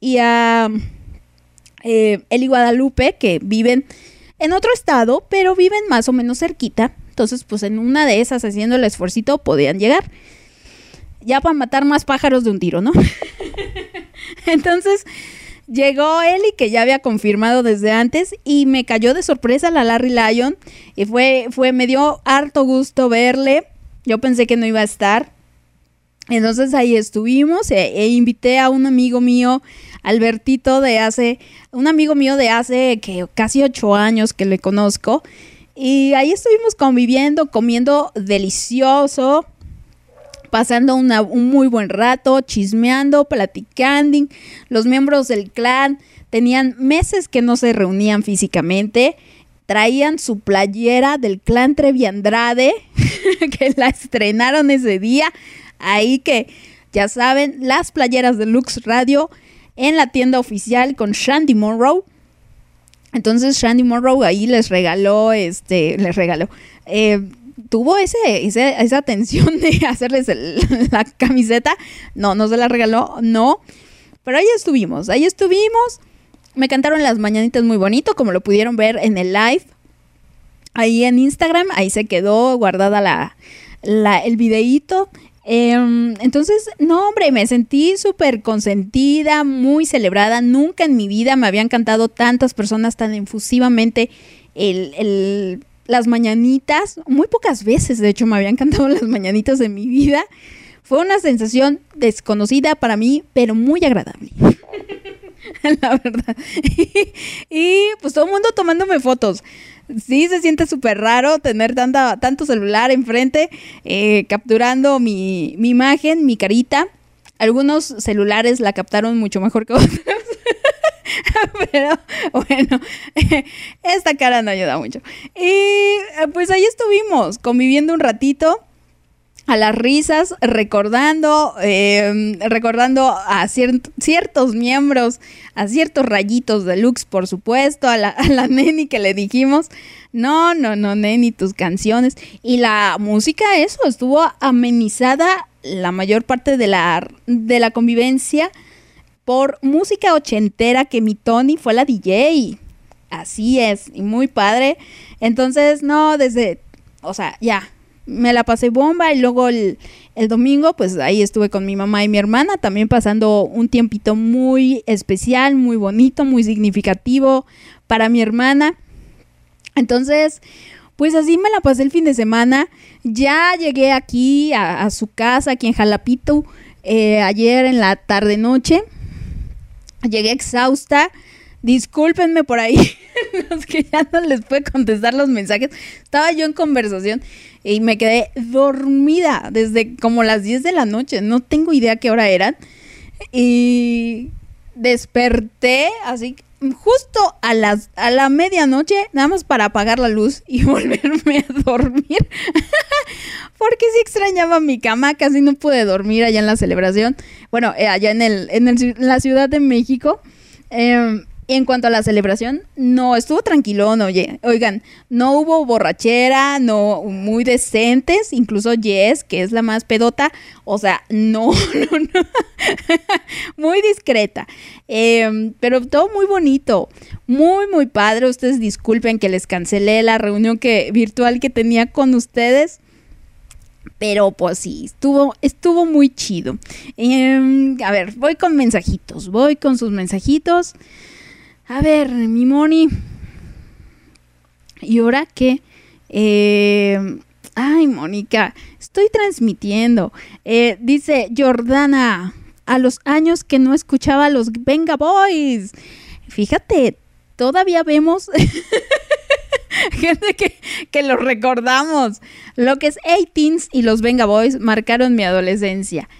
y a eh, Eli Guadalupe que viven en otro estado, pero viven más o menos cerquita. Entonces, pues en una de esas, haciendo el esfuerzo, podían llegar ya para matar más pájaros de un tiro, ¿no? <laughs> Entonces llegó Eli, que ya había confirmado desde antes, y me cayó de sorpresa la Larry Lyon. Y fue, fue, me dio harto gusto verle. Yo pensé que no iba a estar. Entonces ahí estuvimos e, e invité a un amigo mío, Albertito, de hace, un amigo mío de hace que casi ocho años que le conozco. Y ahí estuvimos conviviendo, comiendo delicioso pasando un muy buen rato, chismeando, platicando. Los miembros del clan tenían meses que no se reunían físicamente. Traían su playera del clan Trevi Andrade, <laughs> que la estrenaron ese día. Ahí que, ya saben, las playeras de Lux Radio en la tienda oficial con Shandy Monroe. Entonces Shandy Monroe ahí les regaló, este, les regaló. Eh, tuvo ese, esa atención de <laughs> hacerles la camiseta. No, no se la regaló, no. Pero ahí estuvimos, ahí estuvimos. Me cantaron las mañanitas muy bonito, como lo pudieron ver en el live. Ahí en Instagram, ahí se quedó guardada la, el videíto. Em, entonces, no, hombre, me sentí súper consentida, muy celebrada. Nunca en mi vida me habían cantado tantas personas tan infusivamente el las mañanitas, muy pocas veces de hecho me habían cantado <laughs> las mañanitas de mi vida. Fue una sensación desconocida para mí, pero muy agradable. <laughs> La verdad. <laughs> Y, pues todo el mundo tomándome fotos. Sí, se siente súper raro tener tanta, tanto celular enfrente, eh, capturando mi, mi imagen, mi carita. Algunos celulares la captaron mucho mejor que otros. <laughs> Pero bueno, <laughs> esta cara no ayuda mucho. Y eh, pues ahí estuvimos, conviviendo un ratito a las risas, recordando, em, recordando a ciertos miembros, a ciertos rayitos de Lux, por supuesto, a la, <laughs> a la Neni que le dijimos, no, no, no, Neni, tus canciones. Y la música, eso, estuvo amenizada la mayor parte de la, de la convivencia por música ochentera que mi Tony fue la DJ. Así es, y muy padre. Entonces, no, desde, o sea, ya, me la pasé bomba y luego el, el, domingo, pues ahí estuve con mi mamá y mi hermana, también pasando un tiempito muy especial, muy bonito, muy significativo para mi hermana. Entonces, Pues así me la pasé el fin de semana. Ya llegué aquí a, su casa, aquí en Jalapito, eh, ayer en la tarde-noche. Llegué exhausta. Discúlpenme por ahí, <laughs> los que ya no les pude contestar los mensajes. Estaba yo en conversación y me quedé dormida desde como las 10 de la noche. No tengo idea qué hora eran. Y desperté así justo a las a la medianoche nada más para apagar la luz y <laughs> volverme a dormir. <laughs> Porque sí extrañaba mi cama casi no pude dormir allá en la celebración. Bueno eh, allá en el en, la ciudad de México. Eh, en cuanto a la celebración, no, estuvo tranquilo, no, oye, oigan, no hubo borrachera, no, muy decentes, incluso Jess, que es la más pedota, o sea, <laughs> no, no, no, muy discreta, em, pero todo muy bonito, muy, muy padre, ustedes disculpen que les cancelé la reunión que, virtual que tenía con ustedes, pero pues sí, estuvo, estuvo muy chido. Em, a ver, voy con mensajitos, voy con sus mensajitos. A ver, mi Moni. ¿Y ahora qué? Eh, ay, Mónica, estoy transmitiendo. Eh, dice Jordana, a los años que no escuchaba a los Venga Boys. Fíjate, todavía vemos <laughs> gente que, que los recordamos. Lo que es 18 y los Venga Boys marcaron mi adolescencia.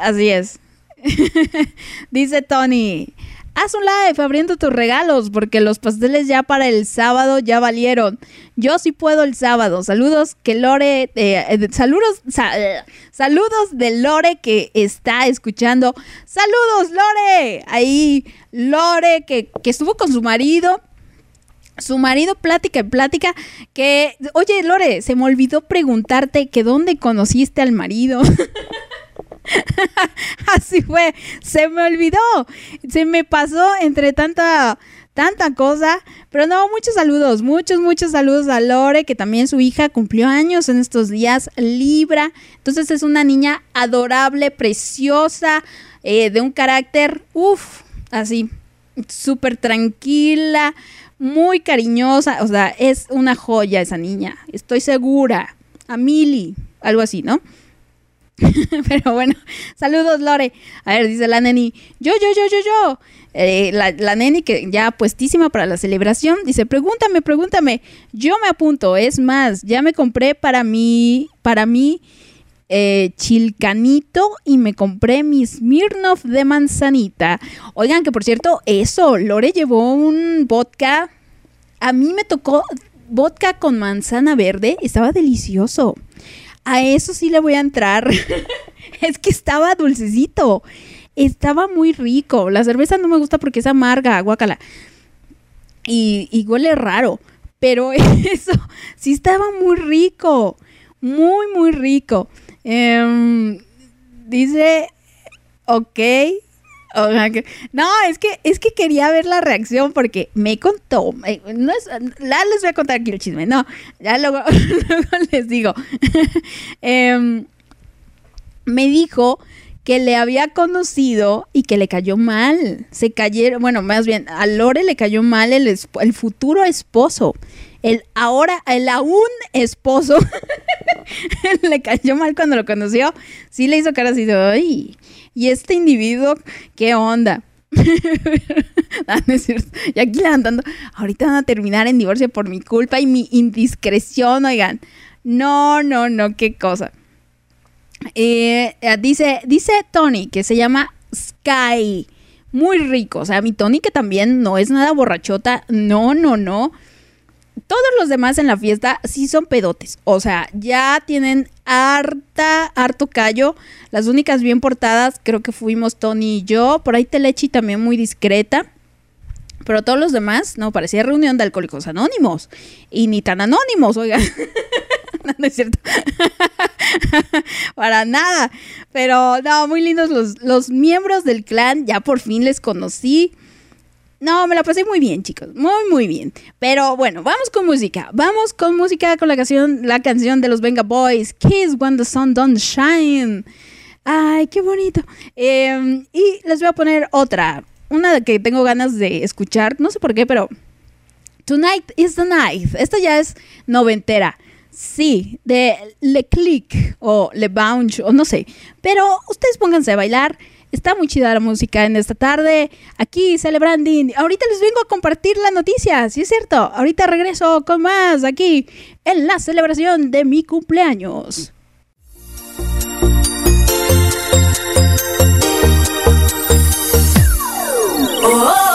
Así es. <laughs> dice Tony, Haz un live abriendo tus regalos porque los pasteles ya para el sábado ya valieron. Yo sí puedo el sábado. Saludos que Lore, eh, eh, saludos, saludos de Lore que está escuchando. Saludos Lore. Ahí Lore que, que estuvo con su marido su marido plática y plática que, oye Lore, se me olvidó preguntarte que dónde conociste al marido. <laughs> <laughs> Así fue, se me olvidó, se me pasó entre tanta tanta cosa, pero no, muchos saludos, muchos, muchos saludos a Lore, que también su hija cumplió años en estos días, Libra, entonces es una niña adorable, preciosa, eh, de un carácter, uff, así, súper tranquila, muy cariñosa, o sea, es una joya esa niña, estoy segura, a Mili, algo así, ¿no? <laughs> Pero bueno, saludos Lore. A ver, dice la neni, yo, yo, yo, yo, yo. Eh, la, neni que ya puestísima para la celebración, dice, pregúntame, pregúntame. Yo me apunto, es más, ya me compré para mí, para mí, eh, chilcanito y me compré mi Smirnoff de manzanita. Oigan, que por cierto, eso, Lore llevó un vodka. A mí me tocó vodka con manzana verde, estaba delicioso. A eso sí le voy a entrar. <laughs> es que estaba dulcecito. Estaba muy rico. La cerveza no me gusta porque es amarga, guacala. Y, y huele raro. Pero <laughs> eso sí estaba muy rico. Muy, muy rico. Em, dice, ok, no, es que, es que quería ver la reacción porque me contó. No ya les voy a contar aquí el chisme. No, ya luego, <laughs> les digo. <laughs> Em, me dijo que le había conocido y que le cayó mal. Se cayeron, bueno, más bien, a Lore le cayó mal el, el futuro esposo. El ahora, el aún esposo <laughs> le cayó mal cuando lo conoció. Sí le hizo cara así de, ay, ¿y este individuo qué onda? <laughs> ah. Y aquí levantando, ahorita van a terminar en divorcio por mi culpa y mi indiscreción, oigan. No, no, no, qué cosa. Eh, eh, dice, dice Tony que se llama Sky. Muy rico. O sea, mi Tony que también no es nada borrachota. No, no, no todos los demás en la fiesta sí son pedotes. O sea, ya tienen harta, harto callo. Las únicas bien portadas creo que fuimos Tony y yo. Por ahí Telechi también muy discreta. Pero todos los demás, no, parecía reunión de alcohólicos anónimos. Y ni tan anónimos, oigan. <laughs> no, es cierto. <laughs> Para nada. Pero no, muy lindos los, los miembros del clan. Ya por fin les conocí. No, me la pasé muy bien, chicos. Muy, muy bien. Pero bueno, vamos con música. Vamos con música con la canción, la canción de los Venga Boys, Kiss When the Sun Don't Shine. Ay, qué bonito. Em, y les voy a poner otra. Una que tengo ganas de escuchar. No sé por qué, pero Tonight is the Night. Esta ya es noventera. Sí, de Le Click o Le Bounce o no sé. Pero ustedes pónganse a bailar. Está muy chida la música en esta tarde. Aquí celebrando. Ahorita les vengo a compartir la noticia, sí es cierto. Ahorita regreso con más aquí en la celebración de mi cumpleaños. Oh.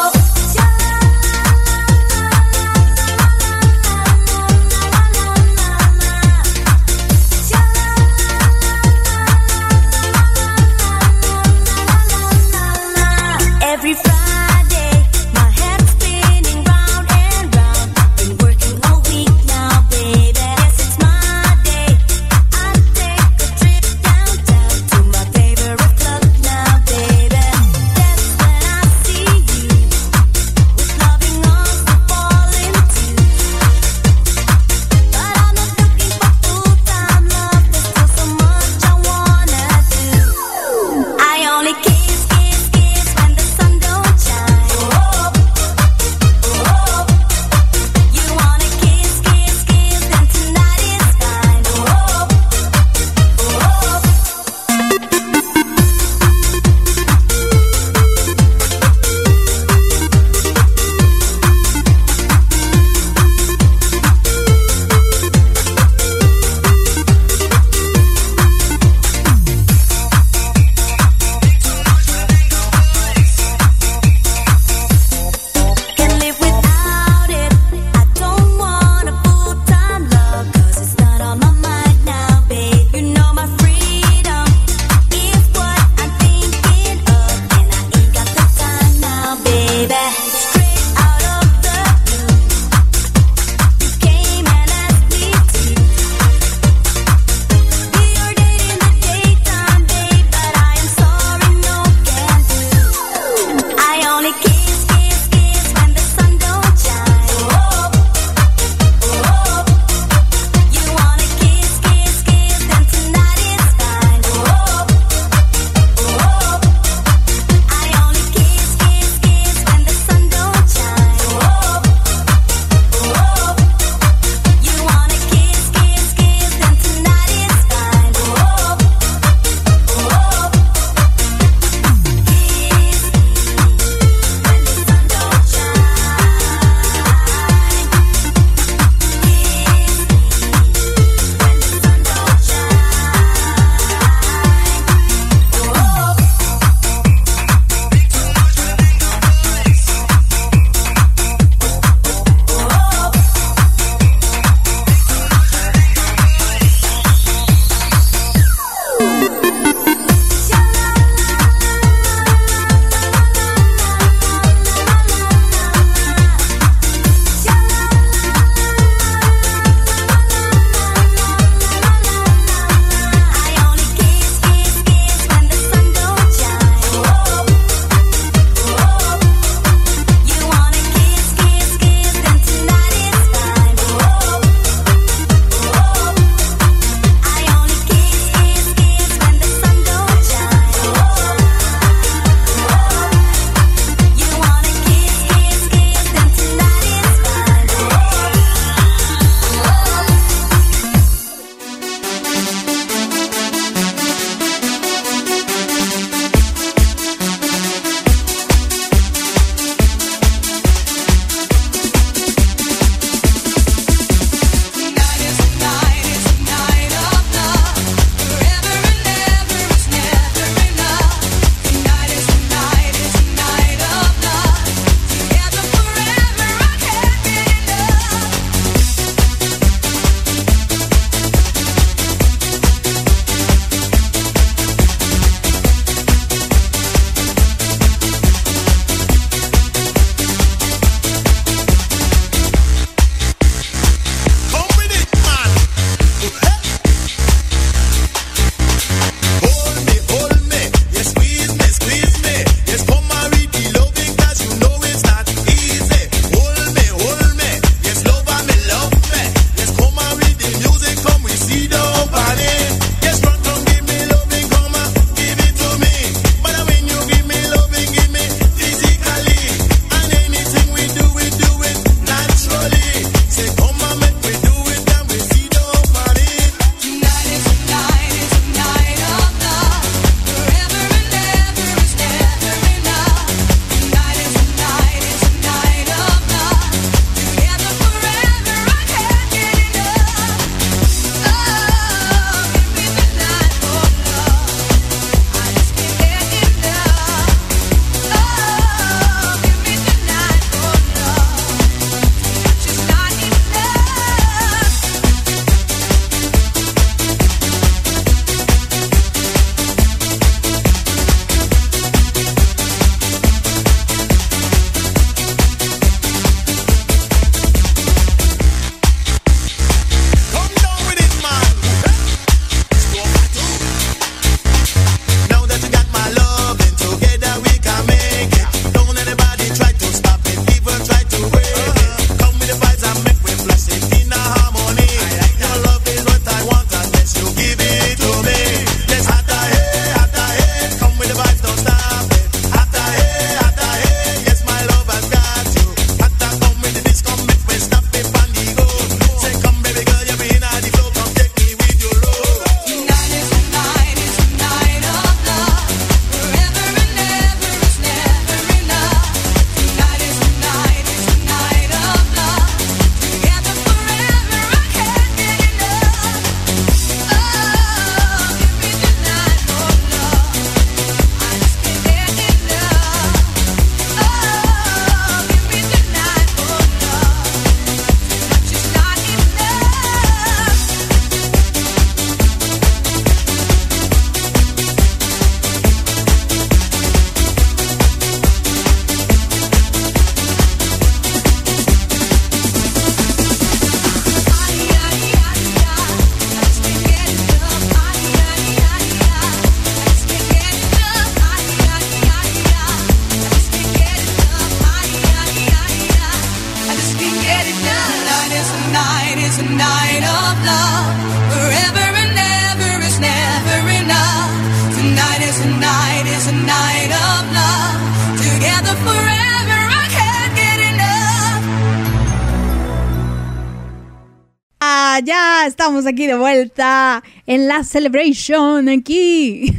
Estamos aquí de vuelta en la celebration aquí.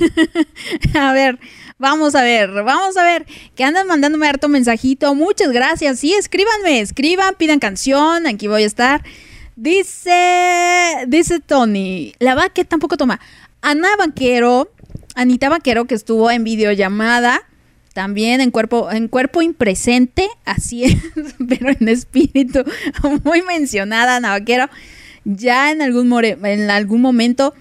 <laughs> a ver, vamos a ver, vamos a ver, que andan mandándome harto mensajito. Muchas gracias. Sí, escríbanme, escriban, pidan canción, aquí voy a estar. Dice, dice Tony, la va que tampoco toma. Ana Vaquero, Anita Vaquero, que estuvo en videollamada también en cuerpo, en cuerpo impresente, así es, <laughs> pero en espíritu, <laughs> muy mencionada, Navaquero. Ya en algún, en algún momento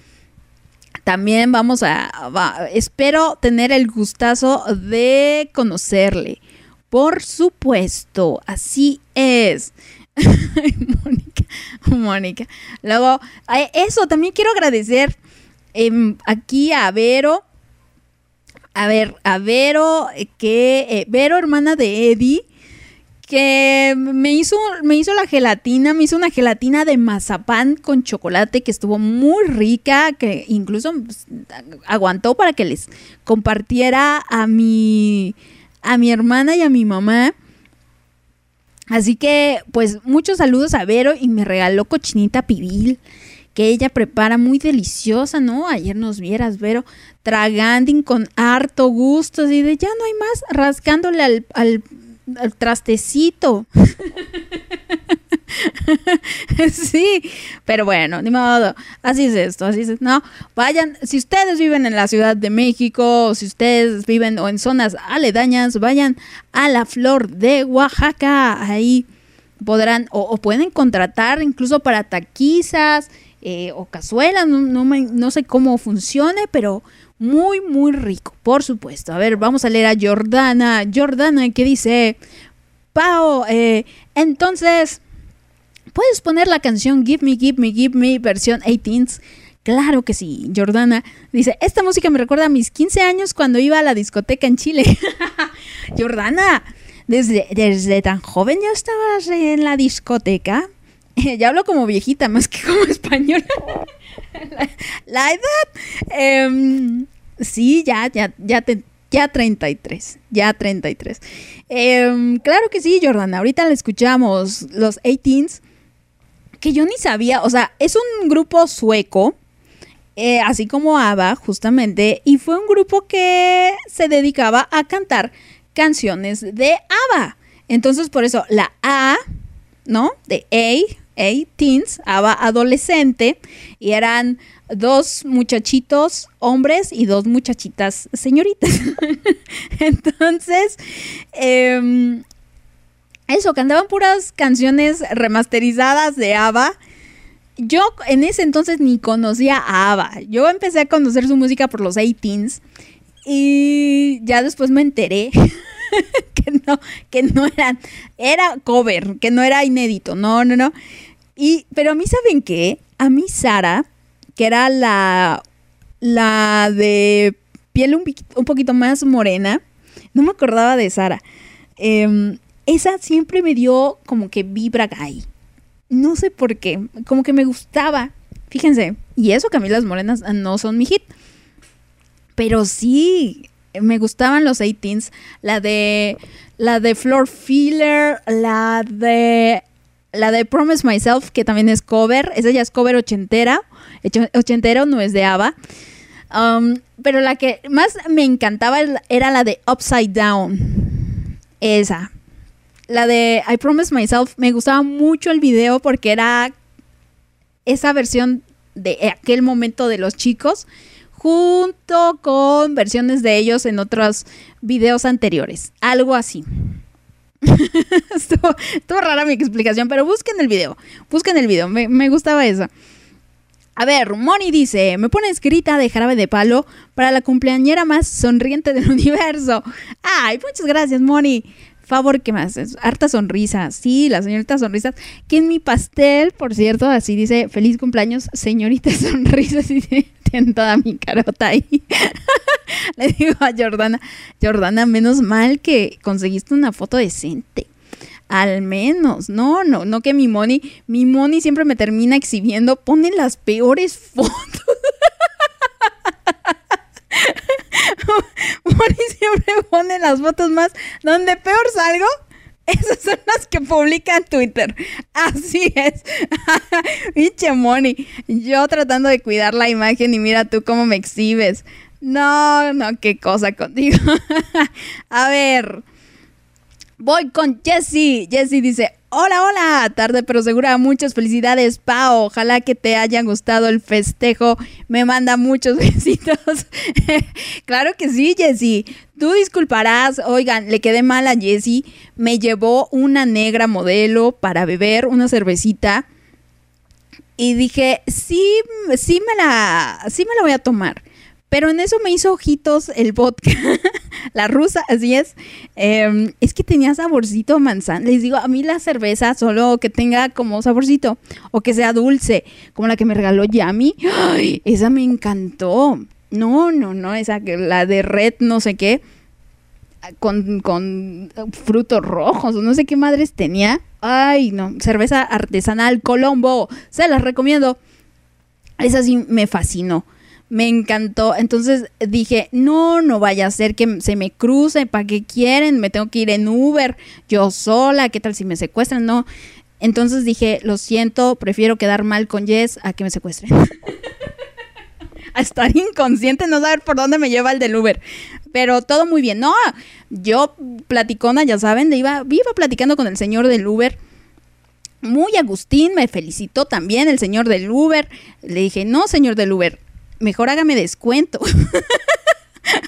también vamos a, espero tener el gustazo de conocerle. Por supuesto, así es. <laughs> Mónica, Mónica. Luego, eso, también quiero agradecer em, aquí a Vero a ver, a Vero, eh, que eh, Vero, hermana de Eddie, que me hizo, me hizo la gelatina, me hizo una gelatina de mazapán con chocolate que estuvo muy rica, que incluso pues, aguantó para que les compartiera a mi, a mi hermana y a mi mamá. Así que, pues, muchos saludos a Vero y me regaló cochinita pibil que ella prepara muy deliciosa, ¿no? Ayer nos vieras, Vero, traganding con harto gusto, así de ya no hay más, rascándole al, trastecito. <laughs> sí, pero bueno, ni modo, así es esto, así es, no, vayan, si ustedes viven en la Ciudad de México, si ustedes viven o en zonas aledañas, vayan a la Flor de Oaxaca, ahí podrán o, pueden contratar incluso para taquizas, eh, o cazuela, no, no, sé cómo funcione, pero muy, muy rico, por supuesto. A ver, vamos a leer a Jordana. Jordana, que dice, Pao, eh, entonces, ¿puedes poner la canción Give Me, Give Me, Give Me, versión 18s? Claro que sí, Jordana. Dice, esta música me recuerda a mis 15 años cuando iba a la discoteca en Chile. <laughs> Jordana, desde, desde tan joven ya estabas en la discoteca. <laughs> ya hablo como viejita más que como española. <laughs> <laughs> la, edad. Em, sí, ya, ya, ya te, ya 33, ya 33. Em, claro que sí, Jordana. Ahorita le escuchamos los 18s, que yo ni sabía, o sea, es un grupo sueco, eh, así como ABBA, justamente, y fue un grupo que se dedicaba a cantar canciones de ABBA. Entonces, por eso, la A, ¿no? De A, teens, ABBA adolescente, y eran dos muchachitos hombres y dos muchachitas señoritas. <laughs> Entonces, em, eso, cantaban puras canciones remasterizadas de ABBA. Yo en ese entonces ni conocía a ABBA. Yo empecé a conocer su música por los 18s y ya después me enteré <laughs> que no, que no eran, era cover, que no era inédito, no, no, no. Y, pero a mí, ¿saben qué? A mí Sara, que era la, la de piel un, un poquito más morena, no me acordaba de Sara. Em, esa siempre me dio como que vibra gay. No sé por qué, como que me gustaba. Fíjense, y eso que a mí las morenas no son mi hit. Pero sí, me gustaban los 18s. La de. La de Floor Filler. La de la de Promise Myself, que también es cover, esa ya es cover ochentera, ochentero, no es de ABBA. Um, pero la que más me encantaba era la de Upside Down. Esa. La de I Promise Myself, me gustaba mucho el video porque era esa versión de aquel momento de los chicos junto con versiones de ellos en otros videos anteriores. Algo así. <laughs> estuvo, rara mi explicación, pero busquen el video. Busquen el video. Me, gustaba eso. A ver, Moni dice, me pone escrita de jarabe de palo para la cumpleañera más sonriente del <laughs> universo. Ay, muchas gracias, Moni. Favor, ¿qué más? harta sonrisa. Sí, la señorita sonrisas. Que en mi pastel, por cierto, así dice, feliz cumpleaños, señorita <laughs> sonrisas. Y tiene toda mi carota ahí. <laughs> Le digo a Jordana, Jordana, menos mal que conseguiste una foto decente. Al menos, no, no, no que mi Moni, mi Moni siempre me termina exhibiendo, pone las peores <laughs> fotos. <laughs> Moni siempre pone las fotos más, donde peor salgo, <laughs> Esas son las que publica en Twitter. Así es. <laughs> Pinche Moni. Yo tratando de cuidar la imagen y mira tú cómo me exhibes. No, no, qué cosa contigo. <laughs> A ver. Voy con Jessie. Jessie dice, hola, hola, tarde pero segura, muchas felicidades, Pao. Ojalá que te haya gustado el festejo. Me manda muchos besitos. claro que sí, Jessie. Tú disculparás, oigan, le quedé mal a Jessie. Me llevó una negra modelo para beber una cervecita. Y dije, sí, sí me la, sí me la voy a tomar. Pero en eso me hizo ojitos el vodka, <laughs> la rusa, así es. Em, es que tenía saborcito manzana. Les digo, a mí la cerveza solo que tenga como saborcito o que sea dulce, como la que me regaló Yami. ¡Ay! Esa me encantó. No, no, no, esa la de red, no sé qué, con, con frutos rojos, no sé qué madres tenía. Ay, no, cerveza artesanal Colombo, se las recomiendo. Esa sí me fascinó me encantó. Entonces dije, no, no vaya a ser que se me cruce, ¿para qué quieren? Me tengo que ir en Uber, yo sola, ¿qué tal si me secuestran? No. Entonces dije, lo siento, prefiero quedar mal con Jess a que me secuestren. <laughs> a estar inconsciente, no saber por dónde me lleva el del Uber. Pero todo muy bien. No, yo platicona, ya saben, iba, iba platicando con el señor del Uber muy Agustín, me felicitó también el señor del Uber. Le dije, no, señor del Uber, mejor hágame descuento. <laughs>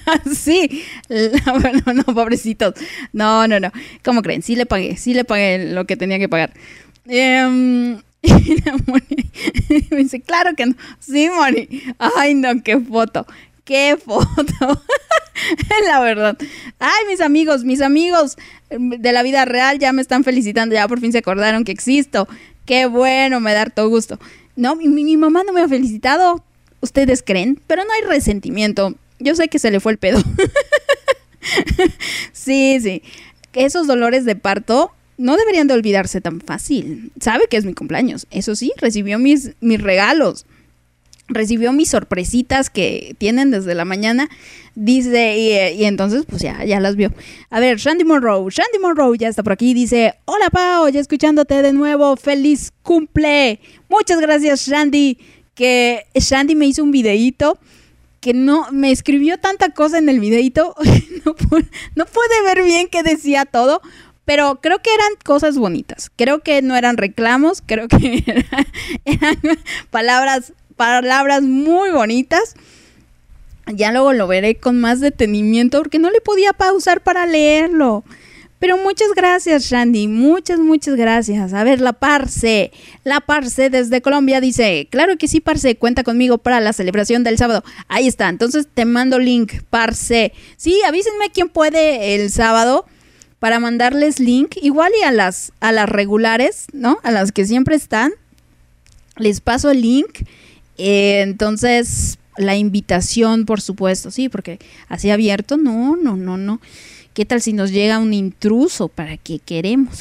Así. <laughs> No, no, pobrecitos. No, no, no. ¿Cómo creen? Sí le pagué, sí le pagué lo que tenía que pagar. <laughs> Em, <laughs> me dice, claro que no. Sí, Moni. Ay, no, qué foto. Qué foto. <laughs> la verdad. Ay, mis amigos, mis amigos de la vida real ya me están felicitando. Ya por fin se acordaron que existo. Qué bueno, me da todo gusto. No, mi mamá no me ha felicitado ustedes creen, pero no hay resentimiento. Yo sé que se le fue el pedo. sí, sí. Esos dolores de parto no deberían de olvidarse tan fácil. Sabe que es mi cumpleaños. Eso sí, recibió mis, mis regalos. Recibió mis sorpresitas que tienen desde la mañana. Dice, y, entonces, pues ya, ya las vio. A ver, Shandy Monroe. Shandy Monroe ya está por aquí. Dice, hola Pao, ya escuchándote de nuevo. Feliz cumple. Muchas gracias, Shandy que Shandy me hizo un videíto que no me escribió tanta cosa en el videíto, <laughs> no, pude, ver bien qué decía todo, pero creo que eran cosas bonitas. Creo que no eran reclamos, creo que <laughs> eran palabras, palabras muy bonitas. Ya luego lo veré con más detenimiento porque no le podía pausar para leerlo. Pero muchas gracias, Shandy. Muchas, muchas gracias. A ver, la Parse. La Parse desde Colombia dice: Claro que sí, Parse. Cuenta conmigo para la celebración del sábado. Ahí está. Entonces te mando link, Parse. Sí, avísenme quién puede el sábado para mandarles link. Igual y a las, a las regulares, ¿no? A las que siempre están. Les paso el link. Eh, entonces, la invitación, por supuesto. Sí, porque así abierto. No, no, no, no. ¿Qué tal si nos llega un intruso? ¿Para qué queremos?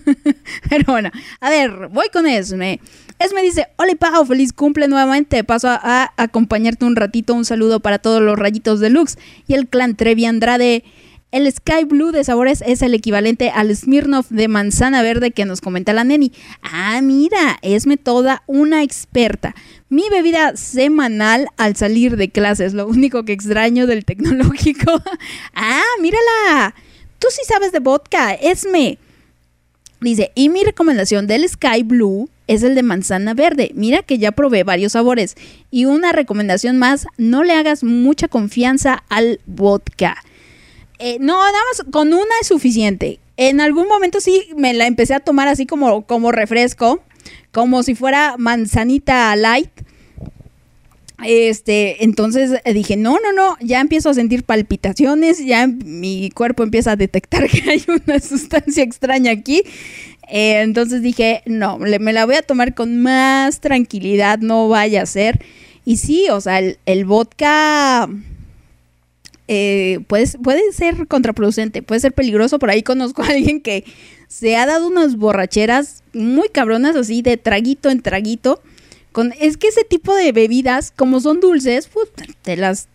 <laughs> Pero bueno, a ver, voy con Esme. Esme dice, hola Pau, feliz cumple nuevamente. Paso a, acompañarte un ratito. Un saludo para todos los rayitos deluxe y el clan Trevi Andrade. El Sky Blue de sabores es el equivalente al Smirnoff de manzana verde que nos comenta la Neni. Ah, mira, Esme toda una experta. Mi bebida semanal al salir de clases, lo único que extraño del tecnológico. <laughs> ah, mírala. Tú sí sabes de vodka, Esme. Dice, y mi recomendación del Sky Blue es el de manzana verde. Mira que ya probé varios sabores. Y una recomendación más, no le hagas mucha confianza al vodka. Eh, no, nada más con una es suficiente. En algún momento sí me la empecé a tomar así como, como refresco como si fuera manzanita light. Este, entonces dije, no, no, no, ya empiezo a sentir palpitaciones, ya mi cuerpo empieza a detectar <laughs> que hay una sustancia extraña aquí. Eh, entonces dije, no, me la voy a tomar con más tranquilidad, no vaya a ser. Y sí, o sea, el, vodka eh, puede, puede ser contraproducente, puede ser peligroso. Por ahí conozco a alguien que se ha dado unas borracheras muy cabronas así de traguito en traguito. Con, es que ese tipo de bebidas, como son dulces, pues te las,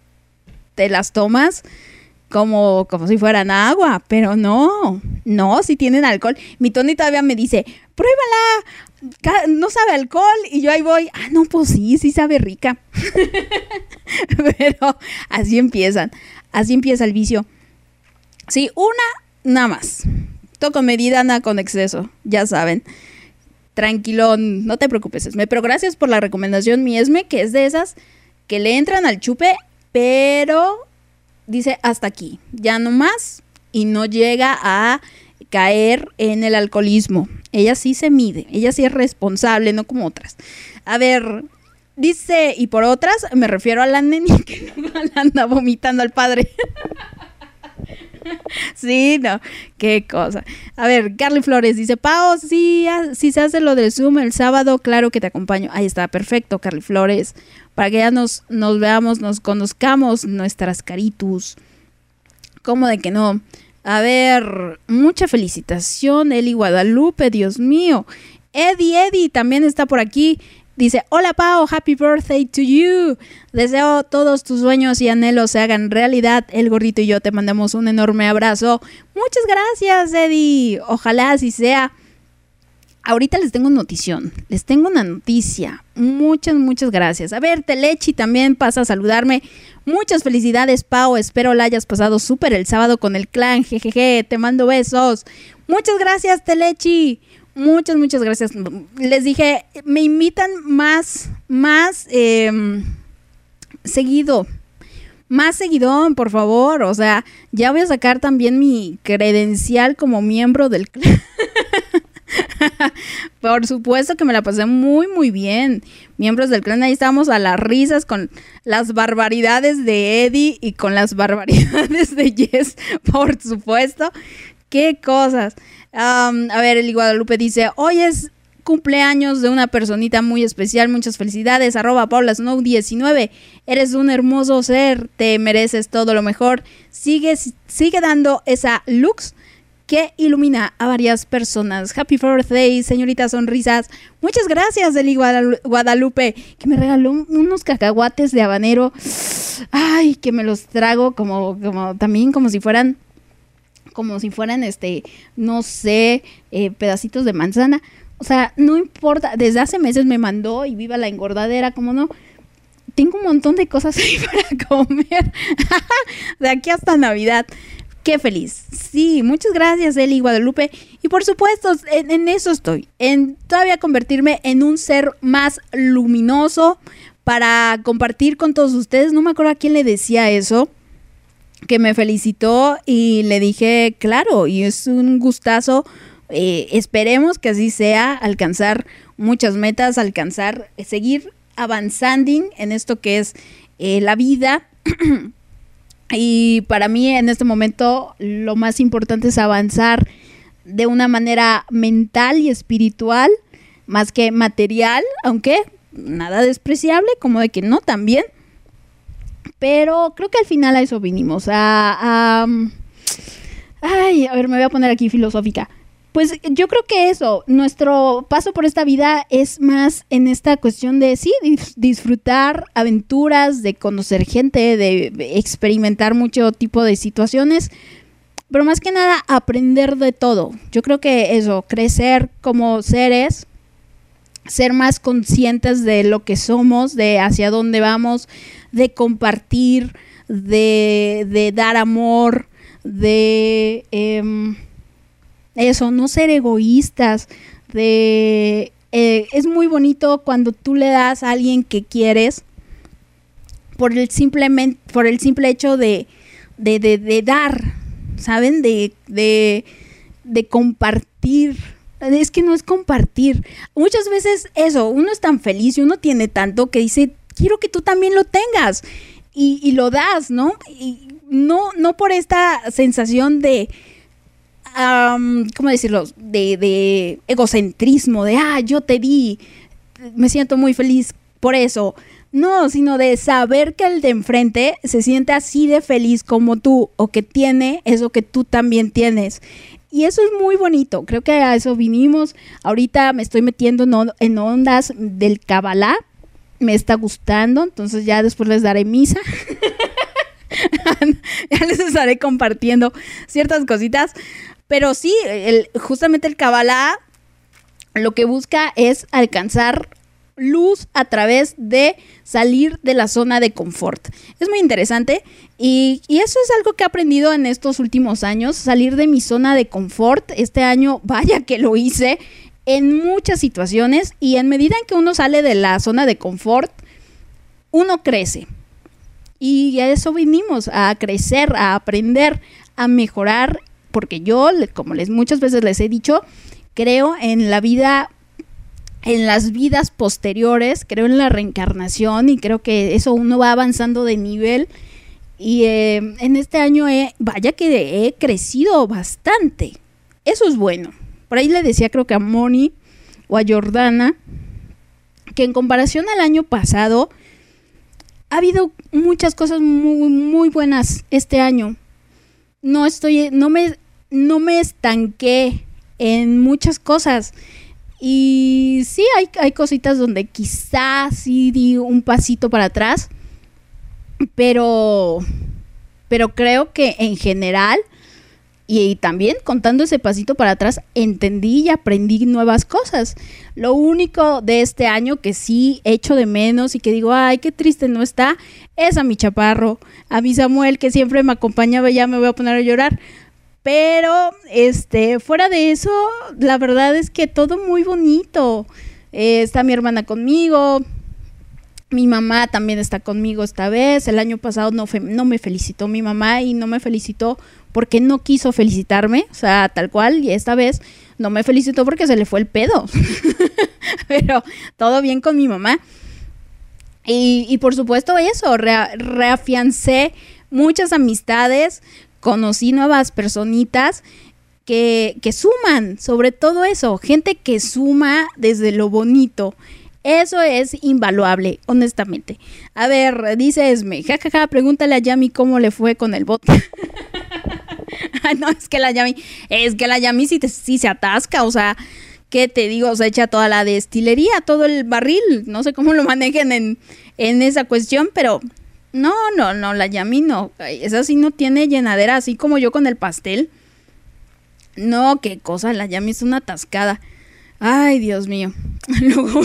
te las tomas como, como si fueran agua, pero no, no, si tienen alcohol. Mi Tony todavía me dice, pruébala, no sabe alcohol, y yo ahí voy, ah, no, pues sí, sí sabe rica. <laughs> pero así empiezan, así empieza el vicio. Sí, una, nada más. Toco medida, nada con exceso, ya saben. Tranquilón, no te preocupes, Esme. Pero gracias por la recomendación, mi Esme, que es de esas que le entran al chupe, pero dice hasta aquí, ya no más, y no llega a caer en el alcoholismo. Ella sí se mide, ella sí es responsable, no como otras. A ver, dice, y por otras me refiero a la neni <laughs> que anda vomitando al padre. <laughs> sí, no, qué cosa. A ver, Carly Flores dice, Pao, sí, si se hace lo del Zoom el sábado, claro que te acompaño. Ahí está, perfecto, Carly Flores. Para que ya nos, nos veamos, nos conozcamos nuestras caritus. ¿Cómo de que no? A ver, mucha felicitación, Eli Guadalupe, Dios mío. Eddie, Eddie también está por aquí. Dice, hola Pau, happy birthday to you. Deseo todos tus sueños y anhelos se hagan realidad. El gorrito y yo te mandamos un enorme abrazo. Muchas gracias, Eddie. Ojalá así sea. Ahorita les tengo notición, les tengo una noticia. Muchas, muchas gracias. A ver, Telechi también pasa a saludarme. Muchas felicidades, Pau. Espero la hayas pasado súper el sábado con el clan. Jejeje, te mando besos. Muchas gracias, Telechi. Muchas, muchas gracias. Les dije, me invitan más, más em, seguido. Más seguidón, por favor. O sea, ya voy a sacar también mi credencial como miembro del club. <laughs> Por supuesto que me la pasé muy, muy bien. Miembros del clan, ahí estábamos a las risas con las barbaridades de Eddie y con las barbaridades de Jess, <laughs> por supuesto. Qué cosas a ver, el Guadalupe dice, hoy es cumpleaños de una personita muy especial, muchas felicidades, arroba Paula Snow 19, eres un hermoso ser, te mereces todo lo mejor, sigue, sigue dando esa lux que ilumina a varias personas. Happy birthday, señorita Sonrisas. Muchas gracias, Eli Guadalupe, que me regaló unos cacahuates de habanero. Ay, que me los trago como, como también como si fueran como si fueran, este, no sé, eh, pedacitos de manzana. O sea, no importa, desde hace meses me mandó y viva la engordadera, como no. Tengo un montón de cosas <laughs> ahí para comer. <laughs> de aquí hasta Navidad. Qué feliz. Sí, muchas gracias, Eli Guadalupe. Y por supuesto, en, en, eso estoy. En todavía convertirme en un ser más luminoso para compartir con todos ustedes. No me acuerdo a quién le decía eso que me felicitó y le dije, claro, y es un gustazo. Eh, esperemos que así sea, alcanzar muchas metas, alcanzar, seguir avanzando en esto que es eh, la vida. <clears throat> y para mí en este momento lo más importante es avanzar de una manera mental y espiritual, más que material, aunque nada despreciable, como de que no también pero creo que al final a eso vinimos. A, ay, a ver, me voy a poner aquí filosófica. Pues yo creo que eso, nuestro paso por esta vida es más en esta cuestión de, sí, disfrutar aventuras, de conocer gente, de experimentar mucho tipo de situaciones, pero más que nada aprender de todo. Yo creo que eso, crecer como seres, ser más conscientes de lo que somos, de hacia dónde vamos, de compartir, de, dar amor, de em, eso, no ser egoístas, de... Eh, es muy bonito cuando tú le das a alguien que quieres por el, simplemente, por el simple hecho de, de, de dar, ¿saben? De, de, de compartir es que no es compartir. Muchas veces eso, uno es tan feliz y uno tiene tanto que dice, quiero que tú también lo tengas. Y, lo das, ¿no? Y no, no por esta sensación de, ¿cómo decirlo? De, de egocentrismo, de, ah, yo te di, me siento muy feliz por eso. No, sino de saber que el de enfrente se siente así de feliz como tú o que tiene eso que tú también tienes. Y eso es muy bonito, creo que a eso vinimos. Ahorita me estoy metiendo en ondas del Kabbalah, me está gustando, entonces ya después les daré misa. <laughs> ya les estaré compartiendo ciertas cositas. Pero sí, justamente el Kabbalah lo que busca es alcanzar luz a través de salir de la zona de confort. Es muy interesante y, y, eso es algo que he aprendido en estos últimos años, salir de mi zona de confort. Este año, vaya que lo hice en muchas situaciones y en medida en que uno sale de la zona de confort, uno crece. Y a eso vinimos, a crecer, a aprender, a mejorar, porque yo, como les muchas veces les he dicho, creo en la vida en las vidas posteriores, creo en la reencarnación y creo que eso uno va avanzando de nivel. Y eh, en este año, he, vaya que he crecido bastante. Eso es bueno. Por ahí le decía creo que a Moni o a Jordana que en comparación al año pasado ha habido muchas cosas muy, muy buenas este año. No estoy, no me, no me estanqué en muchas cosas. Y sí, hay, hay cositas donde quizás sí di un pasito para atrás, pero, pero creo que en general, y, también contando ese pasito para atrás, entendí y aprendí nuevas cosas. Lo único de este año que sí echo de menos y que digo, ay, qué triste no está, es a mi chaparro, a mi Samuel que siempre me acompañaba, ya me voy a poner a llorar pero, este, fuera de eso, la verdad es que todo muy bonito. Eh, está mi hermana conmigo, mi mamá también está conmigo esta vez. El año pasado no, me felicitó mi mamá y no me felicitó porque no quiso felicitarme, o sea, tal cual. Y esta vez no me felicitó porque se le fue el pedo. <laughs> Pero todo bien con mi mamá. Y, por supuesto eso, reafiancé muchas amistades, conocí nuevas personitas que, que suman, sobre todo eso, gente que suma desde lo bonito. Eso es invaluable, honestamente. A ver, dice Esme, jajaja, pregúntale a Yami cómo le fue con el vodka. <laughs> no, es que la Yami, es que la Yami sí, sí se atasca, o sea, ¿qué te digo? Se echa toda la destilería, todo el barril, no sé cómo lo manejen en, en esa cuestión, pero no, no, no, la Yami no. Esa sí no tiene llenadera, así como yo con el pastel. No, qué cosa, la Yami es una atascada. Ay, Dios mío. <laughs> Luego,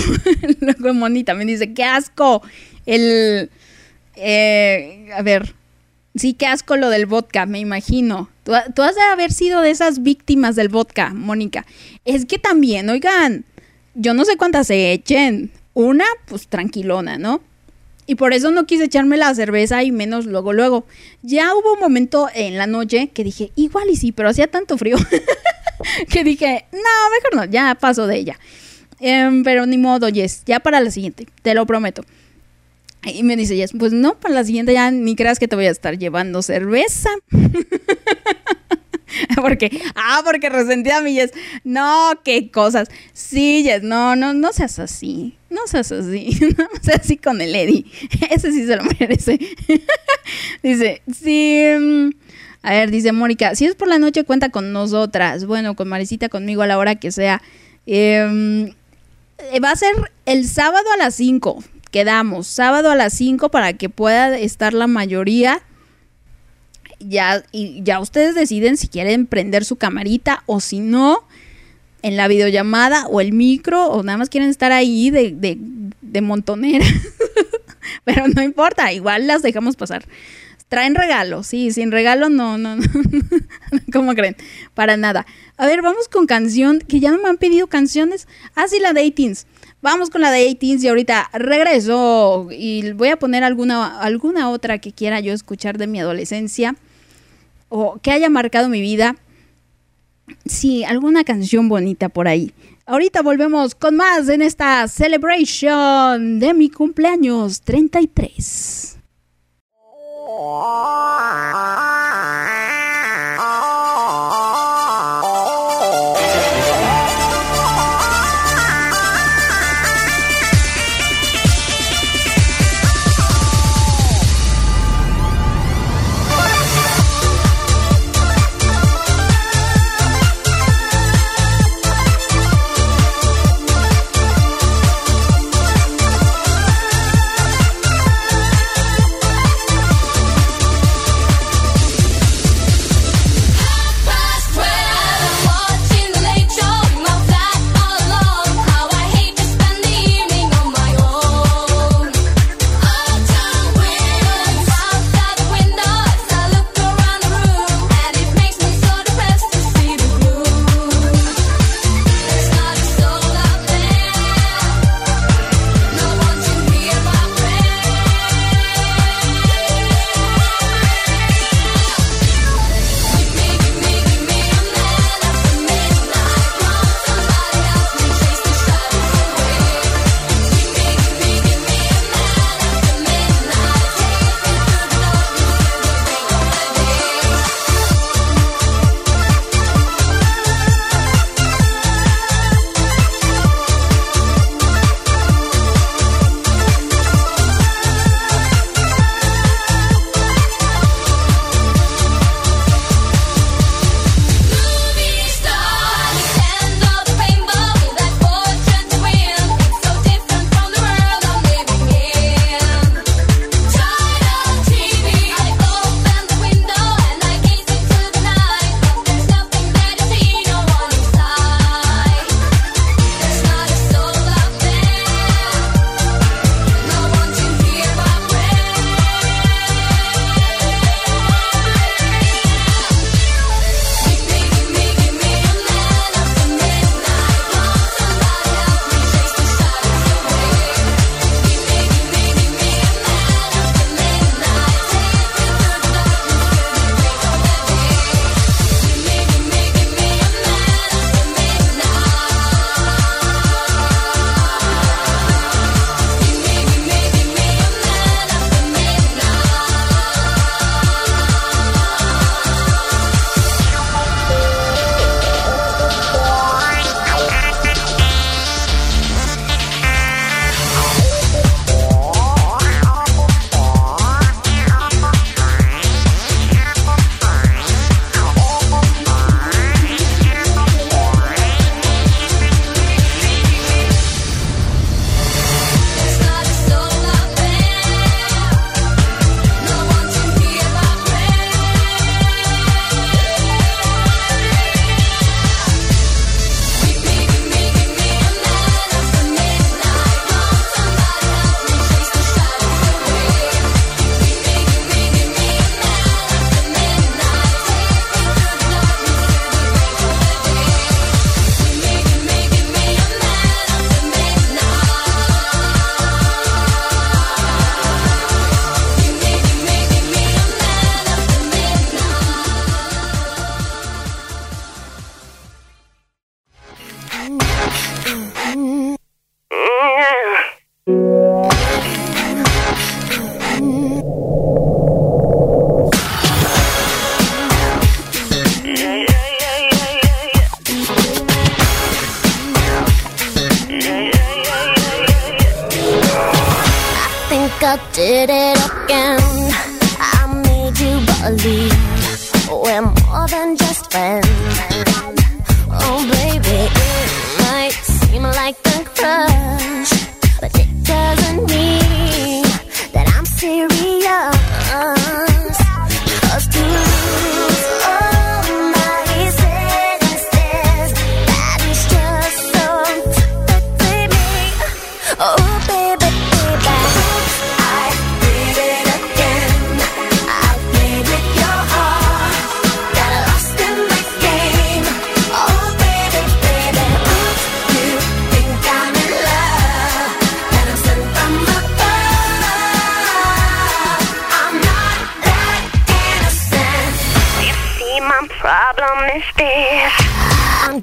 luego Moni también dice, qué asco. El... Eh, a ver, sí, qué asco lo del vodka, me imagino. Tú, tú, has de haber sido de esas víctimas del vodka, Mónica. Es que también, oigan, yo no sé cuántas se echen. Una, pues tranquilona, ¿no? Y por eso no quise echarme la cerveza y menos luego, luego. Ya hubo un momento en la noche que dije, igual y sí, pero hacía tanto frío <laughs> <laughs> que dije, no, mejor no, ya paso de ella. Em, pero ni modo, Yes, ya para la siguiente, te lo prometo. Y me dice Yes, pues no, para la siguiente ya ni creas que te voy a estar llevando cerveza. <laughs> porque, ah, porque resentía a mi Yes. No, qué cosas. Sí, Yes, no, no, no seas así. No seas así. <laughs> No seas así con el Eddie. Ese sí se lo merece. dice, sí. A ver, dice Mónica, si es por la noche cuenta con nosotras. Bueno, con Marisita, conmigo a la hora que sea. Em, eh, va a ser el sábado a las 5. Quedamos, sábado a las 5 para que pueda estar la mayoría ya, y ya ustedes deciden si quieren prender su camarita o si no, en la videollamada o el micro, o nada más quieren estar ahí de, de, de montonera. <laughs> Pero no importa, igual las dejamos pasar. Traen regalo, sí, sin regalo no, no, <laughs> no. ¿Cómo creen? Para nada. A ver, vamos con canción, que ya no me han pedido canciones. Ah, sí, la de 18 Vamos con la de 18 y ahorita regreso y voy a poner alguna, alguna otra que quiera yo escuchar de mi adolescencia o que haya marcado mi vida. Sí, alguna canción bonita por ahí. Ahorita volvemos con más en esta celebration de mi cumpleaños 33. Oh, oh, oh, oh.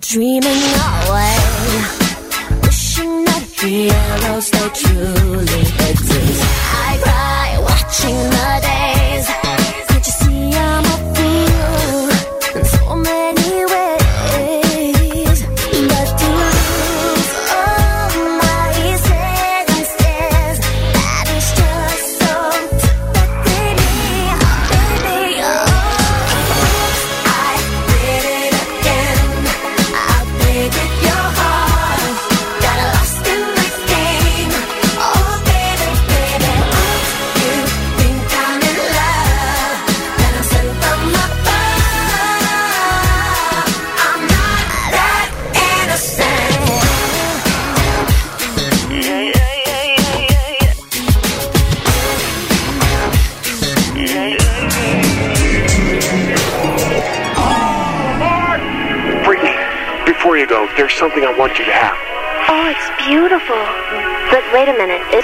Dreaming away wishing that heroes they truly exist. I cry watching the days.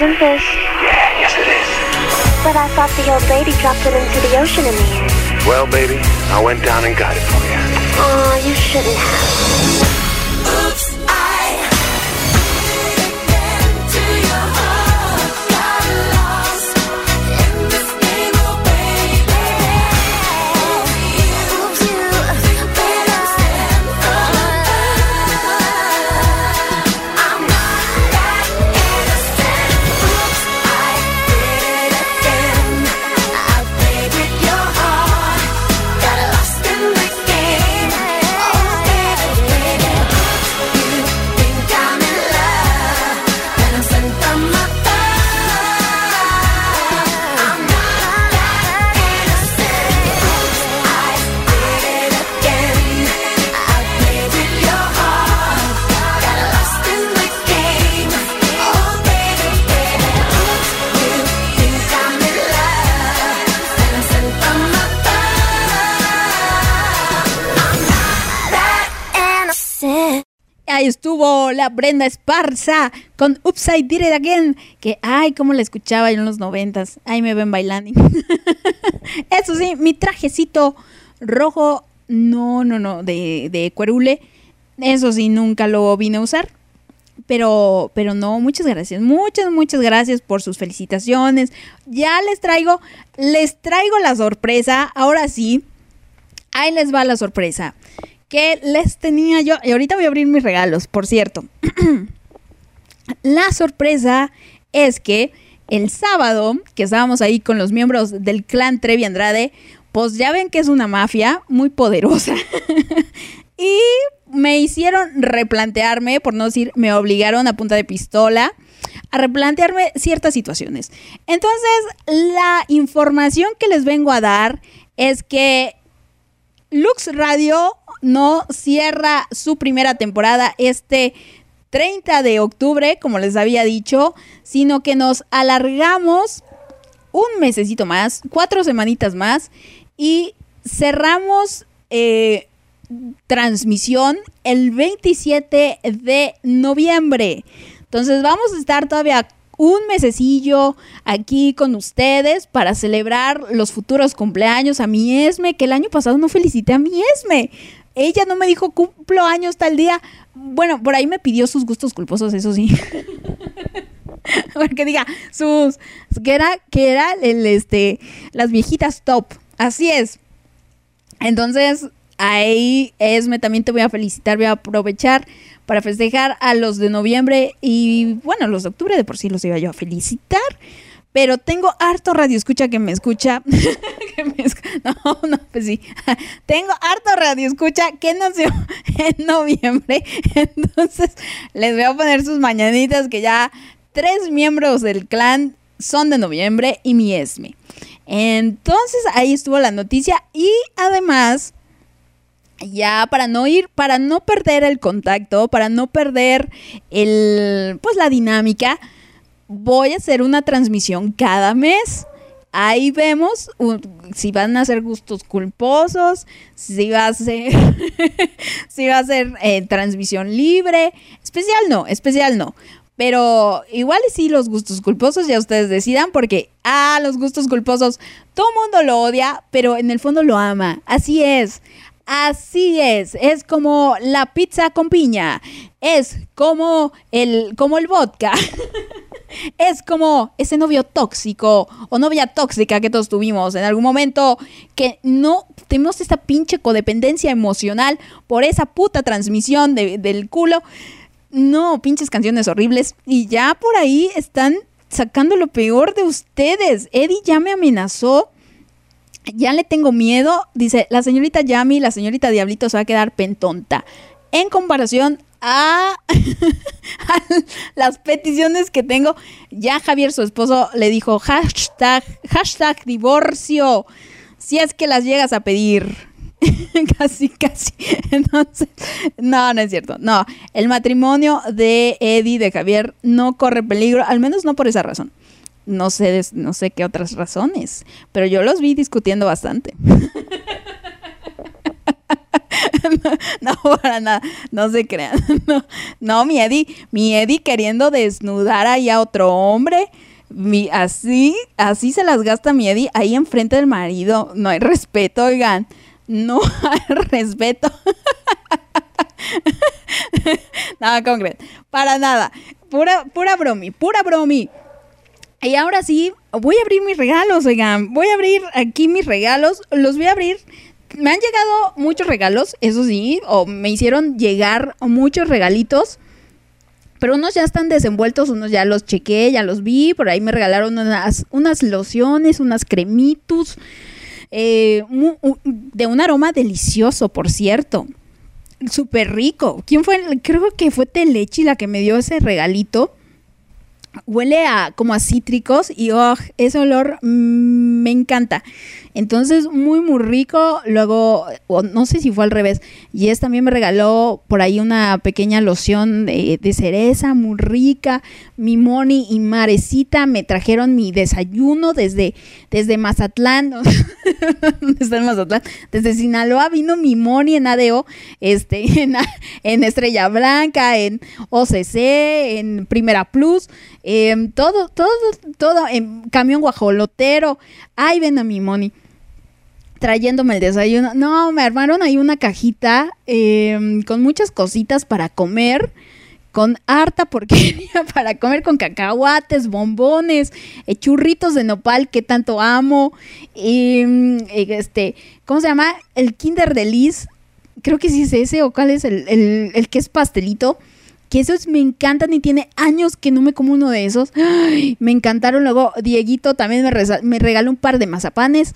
A minute. Yeah, yes it is. But I thought the old lady dropped it into the ocean in the end. Well, baby, I went down and got it for you. Oh, you shouldn't have. Brenda Esparza con Upside Did Again. Que, ay, cómo la escuchaba yo en los noventas. Ahí me ven bailando. <laughs> Eso sí, mi trajecito rojo, no, no, no, de, de cuerule. Eso sí, nunca lo vine a usar. Pero, pero no, muchas gracias. Muchas, muchas gracias por sus felicitaciones. Ya les traigo, les traigo la sorpresa. Ahora sí, ahí les va la sorpresa que les tenía yo. Y ahorita voy a abrir mis regalos, por cierto. <clears throat> la sorpresa es que el sábado, que estábamos ahí con los miembros del clan Trevi Andrade, pues ya ven que es una mafia muy poderosa. <laughs> y me hicieron replantearme, por no decir, me obligaron a punta de pistola a replantearme ciertas situaciones. Entonces, la información que les vengo a dar es que Lux Radio no cierra su primera temporada este 30 de octubre, como les había dicho, sino que nos alargamos un mesecito más, cuatro semanitas más, y cerramos eh, transmisión el 27 de noviembre. Entonces vamos a estar todavía un mesecillo aquí con ustedes para celebrar los futuros cumpleaños a mi Esme, que el año pasado no felicité a mi Esme. ella no me dijo cumplo años tal día. Bueno, por ahí me pidió sus gustos culposos, eso sí. <laughs> Porque diga, sus que era que era el este las viejitas top. Así es. Entonces, ahí Esme también te voy a felicitar, voy a aprovechar para festejar a los de noviembre y bueno, los de octubre de por sí los iba yo a felicitar. Pero tengo harto radio escucha que me escucha. <laughs> que me esc- no, no, pues sí. <laughs> tengo harto radio escucha que nació <laughs> en noviembre. Entonces les voy a poner sus mañanitas que ya tres miembros del clan son de noviembre y mi Esme. Entonces ahí estuvo la noticia y además ya para no ir, para no perder el contacto, para no perder el, pues la dinámica, voy a hacer una transmisión cada mes. Ahí vemos si van a ser gustos culposos, si va a ser, <laughs> si va a ser eh, transmisión libre. Especial no, especial no. Pero igual y sí los gustos culposos ya ustedes decidan porque, ah, los gustos culposos, todo mundo lo odia, pero en el fondo lo ama. Así es. Así es, es como la pizza con piña, es como el, como el vodka, <laughs> es como ese novio tóxico o novia tóxica que todos tuvimos en algún momento que no tenemos esta pinche codependencia emocional por esa puta transmisión de- del culo. No, pinches canciones horribles. Y ya por ahí están sacando lo peor de ustedes. Eddie ya me amenazó ya le tengo miedo. Dice, la señorita Yami, la señorita Diablito se va a quedar pentonta. En comparación <laughs> a, las peticiones que tengo, ya Javier, su esposo, le dijo hashtag, hashtag divorcio. Si es que las llegas a pedir. <laughs> casi, casi. <laughs> Entonces, no, no es cierto. No, el matrimonio de Eddie, de Javier, no corre peligro, al menos no por esa razón. No sé, no sé qué otras razones, pero yo los vi discutiendo bastante. <laughs> no, <laughs> para nada, no se crean. <laughs> No, mi Eddie, mi Eddie queriendo desnudar ahí a otro hombre. Así, así se las gasta mi Eddie ahí enfrente del marido. No hay respeto, oigan. No hay respeto. nada concreto. Para nada. Pura, pura bromi, pura bromi. Y ahora sí, voy a abrir mis regalos, oigan. Voy a abrir aquí mis regalos. Los voy a abrir. Me han llegado muchos regalos, eso sí, o me hicieron llegar muchos regalitos. Pero unos ya están desenvueltos, unos ya los chequé, ya los vi. Por ahí me regalaron unas, unas lociones, unas cremitus. eh, de un aroma delicioso, por cierto. Súper rico. ¿Quién fue? Creo que fue Telechi la que me dio ese regalito huele a como a cítricos y oh, ese olor mm, me encanta. Entonces, muy, muy rico. Luego, no sé si fue al revés. Jess también me regaló por ahí una pequeña loción de, de cereza muy rica. Mi Moni y Marecita me trajeron mi desayuno desde, desde Mazatlán. <laughs> ¿Dónde está en Mazatlán? Desde Sinaloa vino mi Moni en ADO, este, <laughs> en, Estrella Blanca, en OCC, en Primera Plus. em, todo, todo, todo, en camión guajolotero. Ay, ven a mi Moni trayéndome el desayuno. No, me armaron ahí una cajita eh, con muchas cositas para comer. Con harta porquería <laughs> para comer con cacahuates, bombones, eh, churritos de nopal que tanto amo. Mm, eh, este, ¿cómo se llama? El Kinder de Liz. Creo que sí es ese, o cuál es el, el- el que es pastelito. Que esos me encantan y tiene años que no me como uno de esos. Me encantaron. Luego, Dieguito también me regaló un par de mazapanes.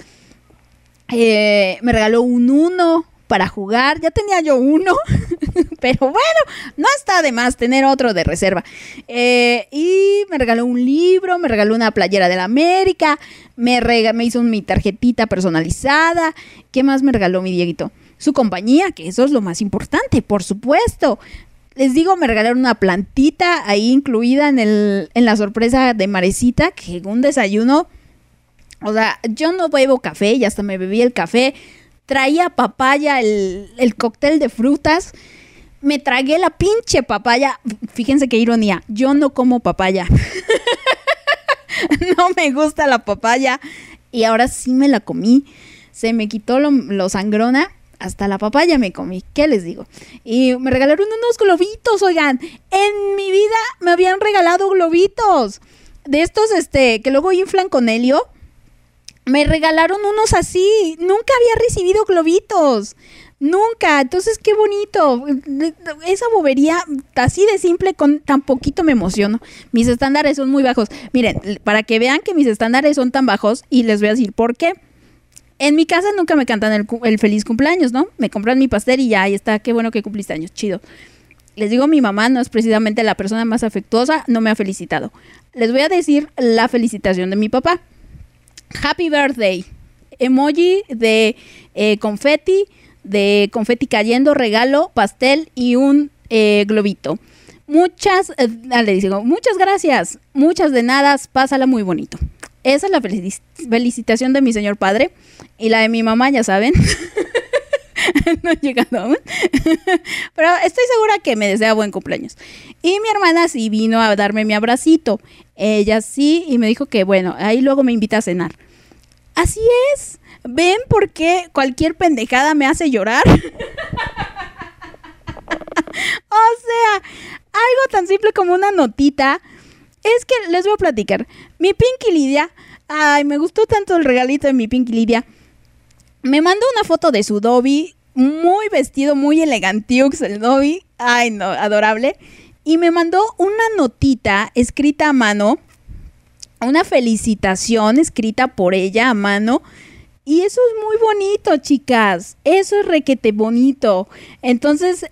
Eh, me regaló un uno para jugar. Ya tenía yo uno, <laughs> pero bueno, no está de más tener otro de reserva. Eh, y me regaló un libro, me regaló una playera de la América, me, rega- me hizo mi tarjetita personalizada. ¿Qué más me regaló mi Dieguito? Su compañía, que eso es lo más importante, por supuesto. Les digo, me regalaron una plantita ahí incluida en, el, en la sorpresa de Marecita, que un desayuno o sea, yo no bebo café y hasta me bebí el café. Traía papaya, el, el cóctel de frutas. Me tragué la pinche papaya. Fíjense qué ironía. Yo no como papaya. <laughs> no me gusta la papaya. Y ahora sí me la comí. Se me quitó lo, lo sangrona. hasta la papaya me comí, ¿qué les digo? Y me regalaron unos globitos, oigan, en mi vida me habían regalado globitos. De estos, este, que luego inflan con helio. Me regalaron unos así. Nunca había recibido globitos. Nunca. Entonces, qué bonito. Esa bobería así de simple con tan poquito me emociono. Mis estándares son muy bajos. Miren, para que vean que mis estándares son tan bajos y les voy a decir por qué. En mi casa nunca me cantan el, el feliz cumpleaños, ¿no? Me compran mi pastel y ya, ahí está. Qué bueno que cumpliste años. Chido. Les digo, mi mamá no es precisamente la persona más afectuosa, no me ha felicitado. Les voy a decir la felicitación de mi papá. Happy birthday. Emoji de eh, confeti, de confeti cayendo, regalo, pastel y un eh, globito. Muchas, eh, ah, le digo, muchas gracias, muchas de nada, pásala muy bonito. Esa es la felici- felicitación de mi señor padre y la de mi mamá, ya saben. <laughs> no he llegado aún. <laughs> Pero estoy segura que me desea buen cumpleaños. Y mi hermana sí vino a darme mi abracito. Ella sí, y me dijo que bueno, ahí luego me invita a cenar. Así es. ¿Ven por qué cualquier pendejada me hace llorar? <laughs> o sea, algo tan simple como una notita. Es que les voy a platicar. Mi Pinky Lidia, ay, me gustó tanto el regalito de mi Pinky Lidia. Me mandó una foto de su Dobby, muy vestido, muy elegantiux el Dobby. Ay, no, adorable. Y me mandó una notita escrita a mano, una felicitación escrita por ella a mano. Y eso es muy bonito, chicas. Eso es requete bonito. Entonces,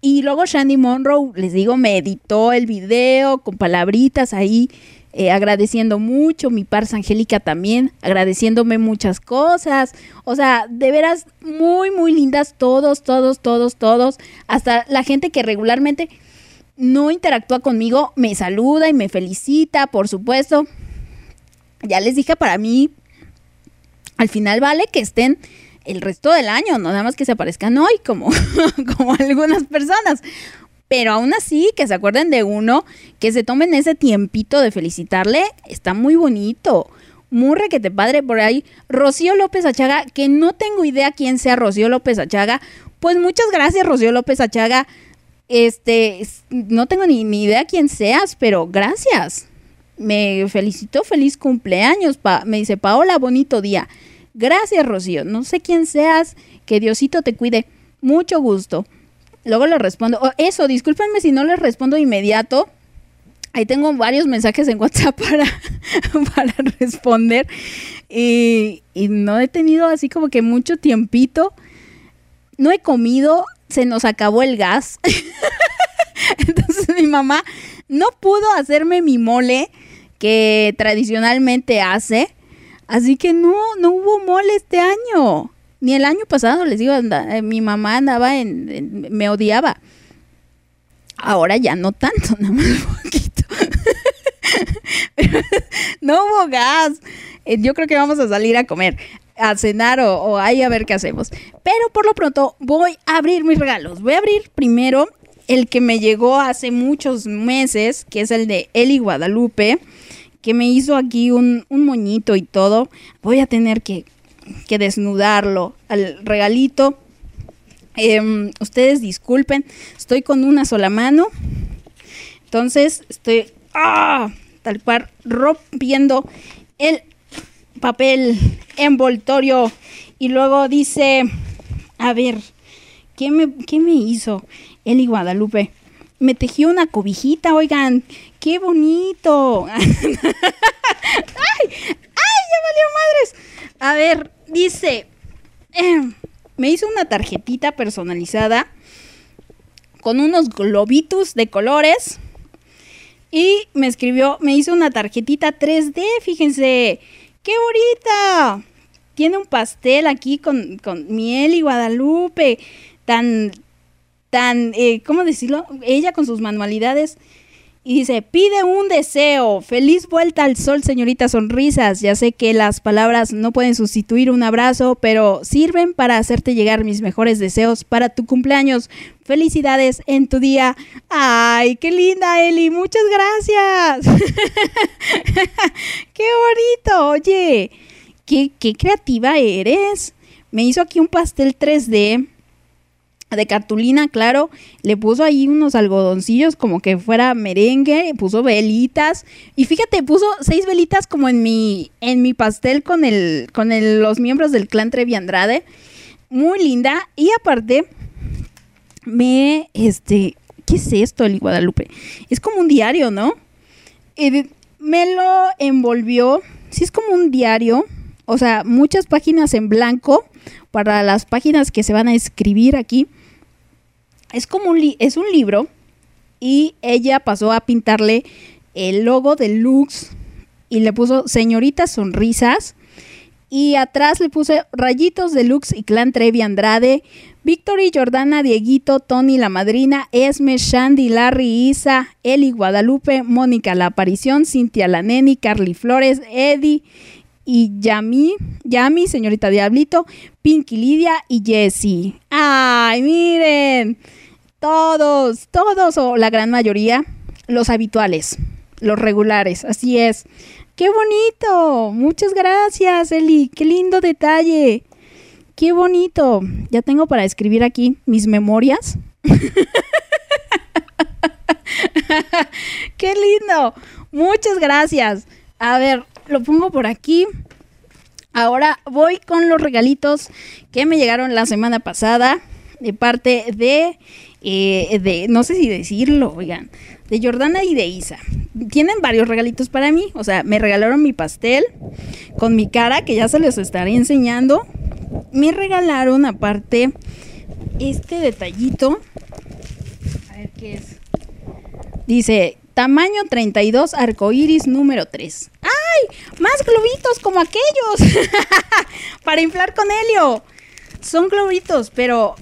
y luego Shandy Monroe, les digo, me editó el video con palabritas ahí, eh, agradeciendo mucho. Mi parsa Angélica también, agradeciéndome muchas cosas. O sea, de veras, muy, muy lindas todos, todos, todos, todos. Hasta la gente que regularmente no interactúa conmigo, me saluda y me felicita, por supuesto. Ya les dije, para mí, al final vale que estén el resto del año, no nada más que se aparezcan hoy como, <laughs> como algunas personas. Pero aún así, que se acuerden de uno, que se tomen ese tiempito de felicitarle, está muy bonito. Muy requete padre por ahí. Rocío López Achaga, que no tengo idea quién sea Rocío López Achaga. Pues muchas gracias, Rocío López Achaga. Este, no tengo ni, ni idea quién seas, pero gracias. Me felicitó, feliz cumpleaños. Pa me dice, Paola, bonito día. Gracias, Rocío. No sé quién seas, que Diosito te cuide. Mucho gusto. Luego le respondo. Oh, eso, discúlpenme si no les respondo inmediato. Ahí tengo varios mensajes en WhatsApp <laughs> para, para responder. Y, y no he tenido así como que mucho tiempito. No he comido, se nos acabó el gas. <laughs> Entonces mi mamá no pudo hacerme mi mole que tradicionalmente hace. Así que no, no hubo mole este año. Ni el año pasado, les digo, eh, mi mamá andaba en, me odiaba. Ahora ya no tanto, <laughs> nada más un poquito. <laughs> No hubo gas. Eh, Yo creo que vamos a salir a comer, a cenar o, o ahí a ver qué hacemos. Pero por lo pronto voy a abrir mis regalos. Voy a abrir primero el que me llegó hace muchos meses, que es el de Eli Guadalupe, que me hizo aquí un, un moñito y todo. Voy a tener que, que desnudarlo al regalito. Em, ustedes disculpen, estoy con una sola mano. Entonces estoy ¡ah! tal cual rompiendo el papel envoltorio. Y luego dice, a ver, ¿qué me, qué me hizo Eli Guadalupe? Me tejió una cobijita, oigan, qué bonito. <laughs> ¡Ay! ¡Ay! ¡Ya valió madres! A ver, dice, em, me hizo una tarjetita personalizada con unos globitos de colores y me escribió, me hizo una tarjetita 3D, fíjense, qué bonita. Tiene un pastel aquí con, con miel y Guadalupe, tan, tan, eh, ¿cómo decirlo? Ella con sus manualidades. Y dice, pide un deseo. Feliz vuelta al sol, señorita Sonrisas. Ya sé que las palabras no pueden sustituir un abrazo, pero sirven para hacerte llegar mis mejores deseos para tu cumpleaños. Felicidades en tu día. Ay, qué linda, Eli. Muchas gracias. <laughs> qué bonito. Oye, qué, qué creativa eres. me hizo aquí un pastel 3D de cartulina, claro, le puso ahí unos algodoncillos como que fuera merengue, puso velitas y fíjate, puso seis velitas como en mi en mi pastel con el con los miembros del clan Trevi Andrade, muy linda y aparte me este, ¿qué es esto, el Guadalupe? Es como un diario, ¿no? Me lo envolvió, sí es como un diario, o sea, muchas páginas en blanco para las páginas que se van a escribir aquí. Es como un, li- es un libro y ella pasó a pintarle el logo de Lux y le puso señoritas sonrisas y atrás le puse rayitos de Lux y Clan Trevi Andrade, Victory, Jordana, Dieguito, Tony, la madrina, Esme, Shandy, Larry, Isa, Eli, Guadalupe, Mónica, la aparición, Cintia, la neni, Carly Flores, Eddie y Yami, Yami, señorita Diablito, Pinky, Lidia y Jessie. ¡Ay, miren! Todos, todos o la gran mayoría, los habituales, los regulares, así es. ¡Qué bonito! Muchas gracias, Eli. ¡Qué lindo detalle! ¡Qué bonito! Ya tengo para escribir aquí mis memorias. <laughs> ¡Qué lindo! Muchas gracias. A ver, lo pongo por aquí. Ahora voy con los regalitos que me llegaron la semana pasada de parte de, eh, de no sé si decirlo, oigan, de Jordana y de Isa. Tienen varios regalitos para mí, o sea, me regalaron mi pastel con mi cara, que ya se les estaré enseñando. Me regalaron aparte este detallito. A ver qué es. Dice, tamaño 32, arcoiris número 3. ¡Ay! Más globitos como aquellos. <laughs> Para inflar con helio. Son globitos, pero...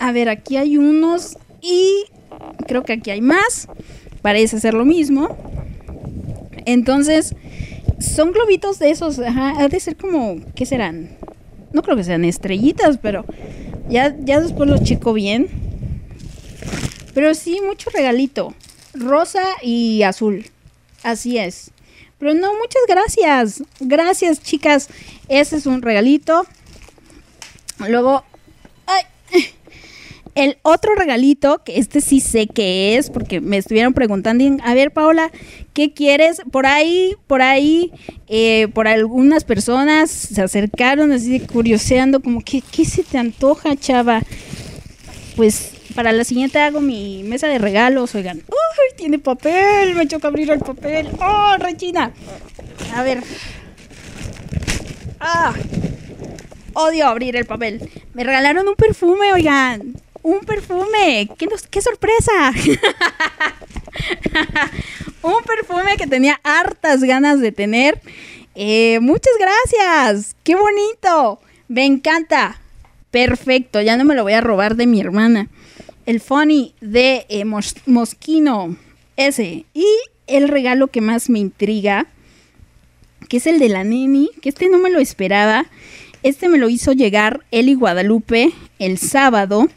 A ver, aquí hay unos y creo que aquí hay más. Parece ser lo mismo. Entonces, son globitos de esos. Ajá, ha de ser como... ¿Qué serán? No creo que sean estrellitas, pero ya, ya después los checo bien. Pero sí, mucho regalito. Rosa y azul. Así es. Pero no, muchas gracias. Gracias, chicas. Ese es un regalito. Luego, el otro regalito, que este sí sé que es, porque me estuvieron preguntando, a ver, Paola, ¿qué quieres? Por ahí, por ahí, eh, por algunas personas se acercaron así curioseando, como, ¿qué, ¿qué se te antoja, chava? Pues para la siguiente hago mi mesa de regalos, oigan. ¡Uy! Tiene papel, me choca abrir el papel. ¡Oh, Regina! A ver. ¡Ah! Odio abrir el papel. Me regalaron un perfume, oigan. Un perfume. ¡Qué, sorpresa! <laughs> un perfume que tenía hartas ganas de tener. Eh, muchas gracias. ¡Qué bonito! Me encanta. Perfecto, ya no me lo voy a robar de mi hermana. El funny de eh, Mos- Mosquino, ese. Y el regalo que más me intriga, que es el de la Neni, que este no me lo esperaba. Este me lo hizo llegar Eli Guadalupe el sábado.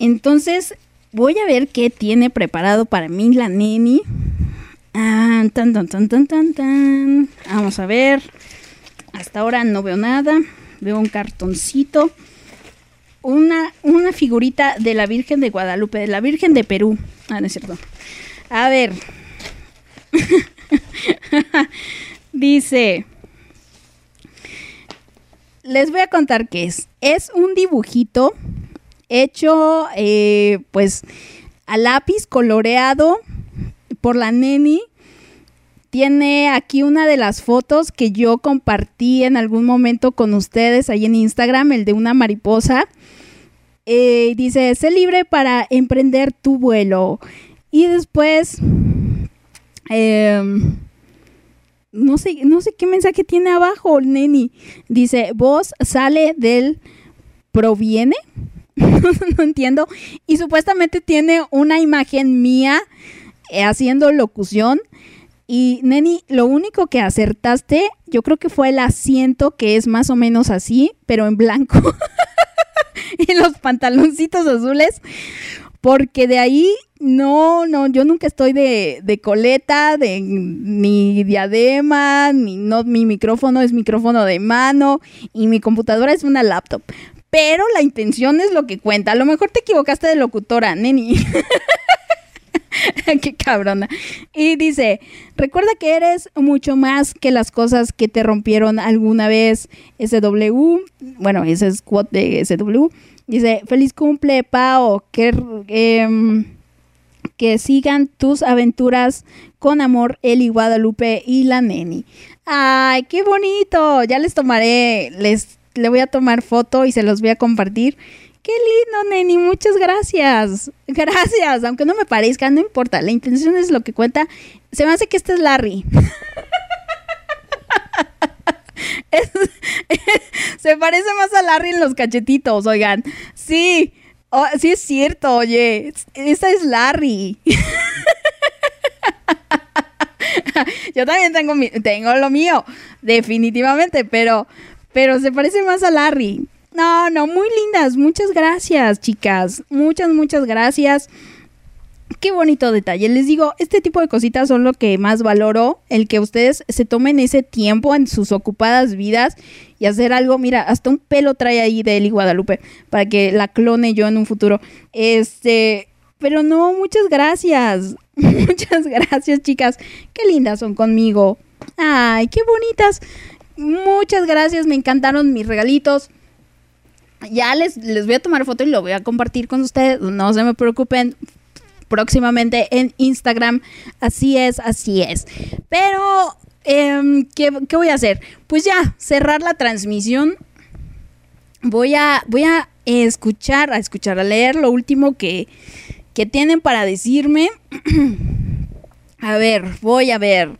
Entonces, voy a ver qué tiene preparado para mí la Neni. Ah, tan, tan, tan, tan, tan, tan. Vamos a ver. Hasta ahora no veo nada. Veo un cartoncito. Una, una figurita de la Virgen de Guadalupe, de la Virgen de Perú. Ah, no es cierto. A ver. <laughs> Dice. Les voy a contar qué es. Es un dibujito hecho, eh, pues, a lápiz coloreado por la neni. Tiene aquí una de las fotos que yo compartí en algún momento con ustedes ahí en Instagram, el de una mariposa. Eh, dice, sé libre para emprender tu vuelo. Y después, em, no sé, no sé qué mensaje tiene abajo, Neni. Dice, voz sale del proviene. <laughs> no entiendo. Y supuestamente tiene una imagen mía eh, haciendo locución. Y Neni, lo único que acertaste, yo creo que fue el asiento, que es más o menos así, pero en blanco. <laughs> y los pantaloncitos azules. porque de ahí no, no, yo nunca estoy de, de coleta, de ni diadema, ni no, mi micrófono es micrófono de mano y mi computadora es una laptop. Pero la intención es lo que cuenta. A lo mejor te equivocaste de locutora, neni. <laughs> Qué cabrona. Y dice, recuerda que eres mucho más que las cosas que te rompieron alguna vez. SW, bueno, ese es quote de SW. Dice, feliz cumple, Pao. Que, em, que sigan tus aventuras con amor, Eli Guadalupe y la Neni. Ay, qué bonito. Ya les tomaré, les le voy a tomar foto y se los voy a compartir. Qué lindo, Neni, muchas gracias. <laughs> Gracias, aunque no me parezca, no importa, la intención es lo que cuenta. Se me hace que este es Larry. <laughs> <laughs> Se parece más a Larry en los cachetitos, oigan. Sí, oh, sí es cierto, oye. Esta es Larry. Yo también tengo, mi- tengo lo mío, definitivamente, pero, pero se parece más a Larry. No, no, muy lindas. Muchas gracias, chicas. Muchas, muchas gracias. Qué bonito detalle. Les digo, este tipo de cositas son lo que más valoro. El que ustedes se tomen ese tiempo en sus ocupadas vidas y hacer algo. Mira, hasta un pelo trae ahí de Eli Guadalupe para que la clone yo en un futuro. Este, pero no, muchas gracias. <laughs> Muchas gracias, chicas. Qué lindas son conmigo. Ay, qué bonitas. Muchas gracias. Me encantaron mis regalitos. Ya les, les voy a tomar foto y lo voy a compartir con ustedes. No se me preocupen. Próximamente en Instagram. Así es, así es. Pero, em, ¿qué, qué voy a hacer? Pues ya, cerrar la transmisión. Voy a, voy a escuchar, a escuchar, a leer lo último que, que tienen para decirme. <clears throat> a ver, voy a ver.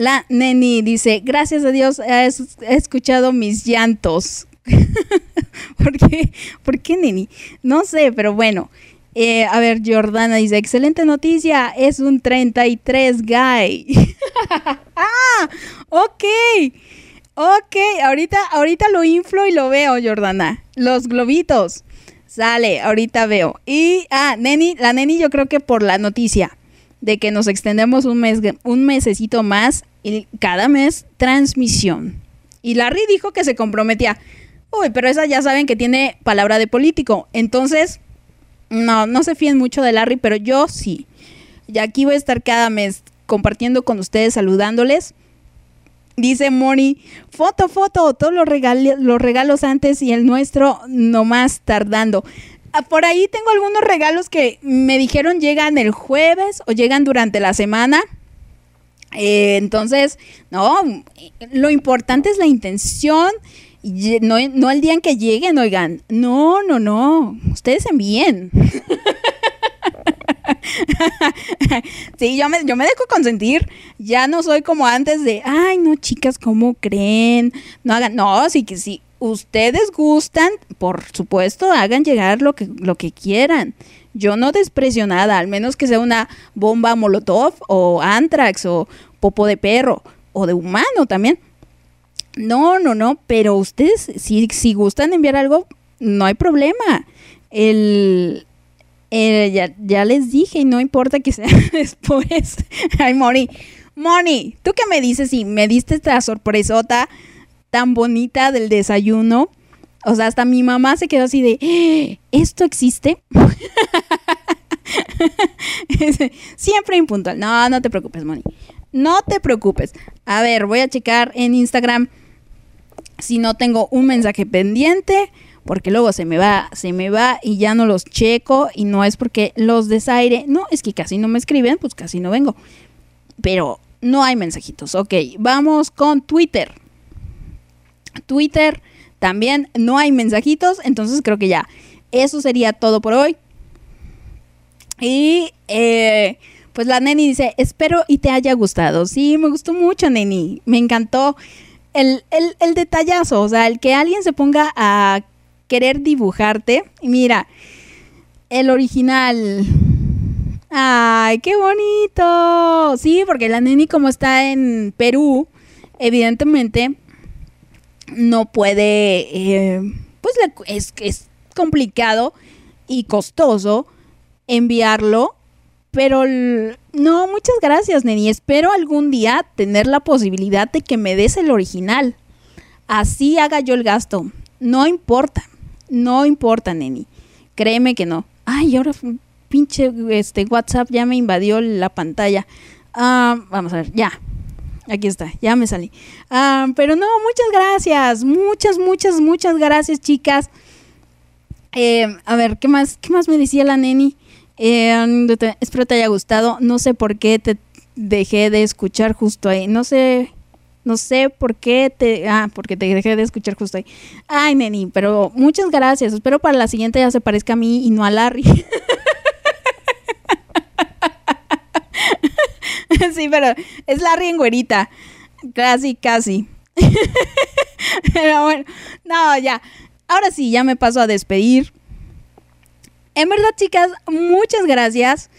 La Neni dice, gracias a Dios he, es- he escuchado mis llantos. <laughs> ¿Por qué? ¿Por qué, Neni? No sé, pero bueno. Eh, a ver, Jordana dice, excelente noticia, es un 33 guy. <laughs> ah, ok. Ok, ahorita, ahorita lo inflo y lo veo, Jordana. Los globitos. Sale, ahorita veo. Y, ah, Neni, la Neni yo creo que por la noticia de que nos extendemos un mes, un mesecito más y cada mes transmisión. Y Larry dijo que se comprometía. Uy, pero esa ya saben que tiene palabra de político. Entonces, no, no se fíen mucho de Larry, pero yo sí. Y aquí voy a estar cada mes compartiendo con ustedes, saludándoles. Dice Moni, foto, foto, todos los, regal- los regalos antes y el nuestro nomás tardando. Ah, Por ahí tengo algunos regalos que me dijeron llegan el jueves o llegan durante la semana. Eh, entonces, no, lo importante es la intención, no, no el día en que lleguen, oigan. No, no, no, ustedes envíen. <laughs> sí, yo me, yo me dejo consentir. Ya no soy como antes de, ay, no, chicas, ¿cómo creen? No hagan, no, sí que si ustedes gustan, por supuesto, hagan llegar lo que, lo que quieran. Yo no desprecio nada, al menos que sea una bomba molotov o antrax o popo de perro o de humano también. No, no, no, pero ustedes si, si gustan enviar algo, no hay problema. El, el- ya, ya les dije, no importa que sea <laughs> después. Ay, Moni, Moni, ¿tú qué me dices si me diste esta sorpresota tan bonita del desayuno? O sea, hasta mi mamá se quedó así de, "¿Eh, ¿esto existe? <laughs> Siempre impuntual. No, no te preocupes, Moni. No te preocupes. A ver, voy a checar en Instagram si no tengo un mensaje pendiente, porque luego se me va, se me va y ya no los checo y no es porque los desaire, no, es que casi no me escriben, pues casi no vengo. Pero no hay mensajitos. Ok, vamos con Twitter. Twitter también no hay mensajitos, entonces creo que ya eso sería todo por hoy. Y eh, pues la Neni dice, espero y te haya gustado. Sí, me gustó mucho, Neni. Me encantó el, el, el detallazo, o sea, el que alguien se ponga a querer dibujarte. Y mira, el original. Ay, qué bonito. Sí, porque la Neni como está en Perú, evidentemente no puede, eh, pues le- es, es complicado y costoso enviarlo, pero no, muchas gracias, Neni. Espero algún día tener la posibilidad de que me des el original. Así haga yo el gasto. No importa, no importa, Neni. Créeme que no. Ay, ahora pinche este WhatsApp ya me invadió la pantalla. Ah, vamos a ver, ya. Aquí está, ya me salí. Ah, pero no, muchas gracias. Muchas, muchas, muchas gracias, chicas. Eh, a ver, ¿qué más, ¿qué más me decía la neni? Eh, espero te haya gustado. No sé por qué te dejé de escuchar justo ahí. No sé, no sé por qué te... Ah, porque te dejé de escuchar justo ahí. Ay, neni, pero muchas gracias. Espero para la siguiente ya se parezca a mí y no a Larry. <laughs> <laughs> sí, pero es Larry en. Casi, casi. <laughs> pero bueno, no, ya. Ahora sí, ya me paso a despedir. En verdad, chicas, muchas gracias.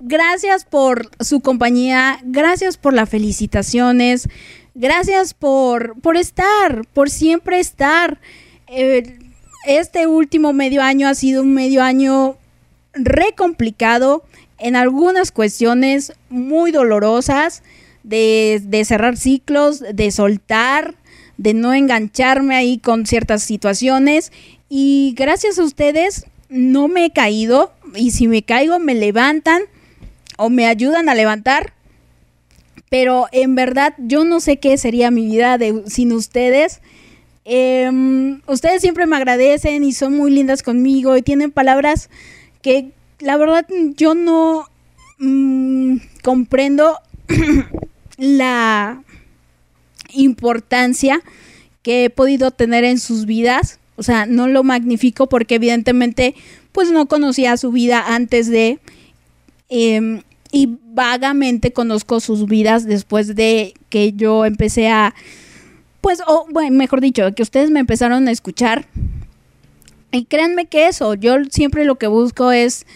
Gracias por su compañía, gracias por las felicitaciones, gracias por, por estar, por siempre estar. Eh, este último medio año ha sido un medio año re complicado en algunas cuestiones muy dolorosas de, de cerrar ciclos, de soltar, de no engancharme ahí con ciertas situaciones y gracias a ustedes no me he caído y si me caigo me levantan o me ayudan a levantar. Pero en verdad yo no sé qué sería mi vida de, sin ustedes. Em, ustedes siempre me agradecen y son muy lindas conmigo y tienen palabras que la verdad yo no mm, comprendo <clears throat> la importancia que he podido tener en sus vidas. O sea, no lo magnifico porque evidentemente pues no conocía su vida antes de... em, y vagamente conozco sus vidas después de que yo empecé a... Pues, o bueno, mejor dicho, que ustedes me empezaron a escuchar. Y créanme que eso, yo siempre lo que busco es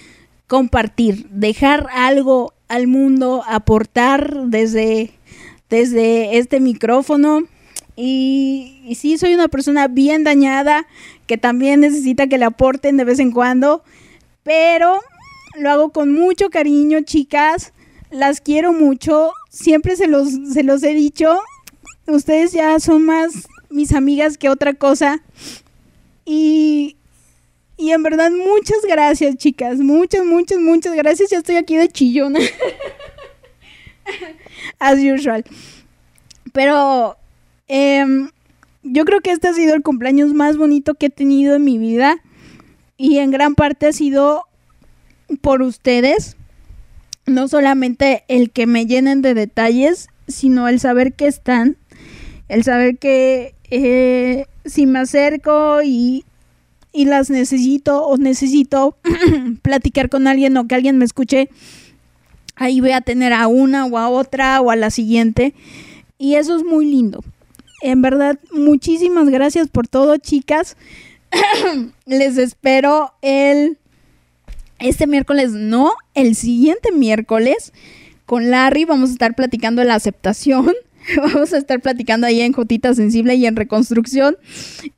compartir, dejar algo al mundo, aportar desde, desde este micrófono. Y, sí, soy una persona bien dañada que también necesita que le aporten de vez en cuando. Pero lo hago con mucho cariño, chicas. Las quiero mucho. Siempre se los, se los he dicho. Ustedes ya son más mis amigas que otra cosa. Y, y en verdad, muchas gracias, chicas. Muchas, muchas, muchas gracias. Ya estoy aquí de chillona. <laughs> As usual. Pero em, yo creo que este ha sido el cumpleaños más bonito que he tenido en mi vida. Y en gran parte ha sido por ustedes. No solamente el que me llenen de detalles, sino el saber que están. El saber que eh, si me acerco y, y las necesito o necesito <clears throat> platicar con alguien o que alguien me escuche, ahí voy a tener a una o a otra o a la siguiente. Y eso es muy lindo. En verdad, muchísimas gracias por todo, chicas. <clears throat> Les espero el este miércoles, no, el siguiente miércoles con Larry vamos a estar platicando la aceptación. <laughs> Vamos a estar platicando ahí en Jotita Sensible y en Reconstrucción.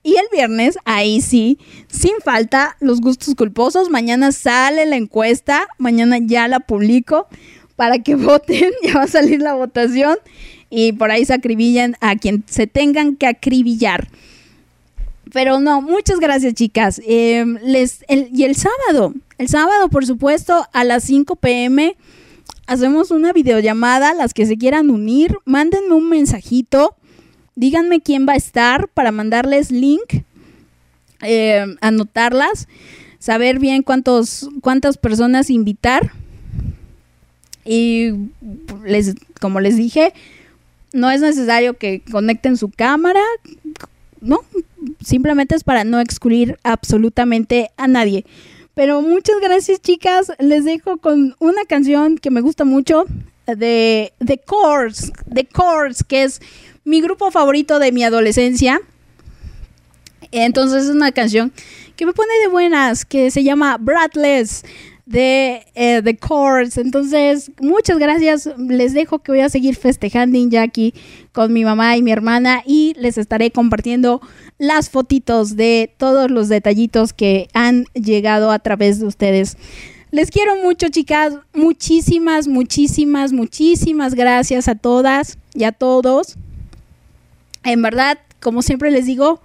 Y el viernes, ahí sí, sin falta, los gustos culposos. Mañana sale la encuesta. Mañana ya la publico para que <laughs> voten. Ya va a salir la votación. Y por ahí se acribillan a quien se tengan que acribillar. Pero no, muchas gracias, chicas. Eh, les, el- y el sábado, el sábado, por supuesto, a las 5 pm, hacemos una videollamada. Las que se quieran unir, mándenme un mensajito. Díganme quién va a estar para mandarles link, eh, anotarlas, saber bien cuántos, cuántas personas invitar. Y les, como les dije, no es necesario que conecten su cámara, no, simplemente es para no excluir absolutamente a nadie. Pero muchas gracias, chicas. Les dejo con una canción que me gusta mucho de The Course, The Course, que es mi grupo favorito de mi adolescencia. Entonces es una canción que me pone de buenas, que se llama Breathless de eh, The Course. Entonces, muchas gracias. Les dejo que voy a seguir festejando ya aquí con mi mamá y mi hermana y les estaré compartiendo las fotitos de todos los detallitos que han llegado a través de ustedes. Les quiero mucho, chicas. Muchísimas, muchísimas, muchísimas gracias a todas y a todos. En verdad, como siempre les digo,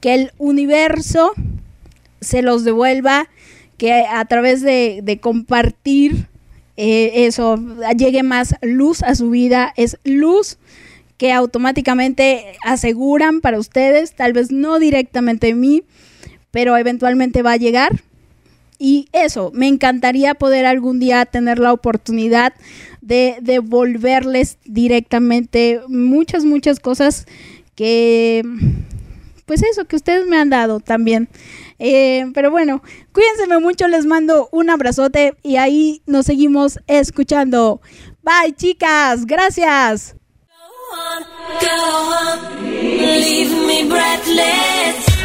que el universo se los devuelva, que a través de, compartir eh, eso llegue más luz a su vida, es luz que automáticamente aseguran para ustedes, tal vez no directamente a mí, pero eventualmente va a llegar. Y eso, me encantaría poder algún día tener la oportunidad de devolverles directamente muchas, muchas cosas que, pues eso, que ustedes me han dado también. Eh, pero bueno, cuídense mucho, les mando un abrazote y ahí nos seguimos escuchando. Bye chicas, gracias. On, go on, leave me breathless.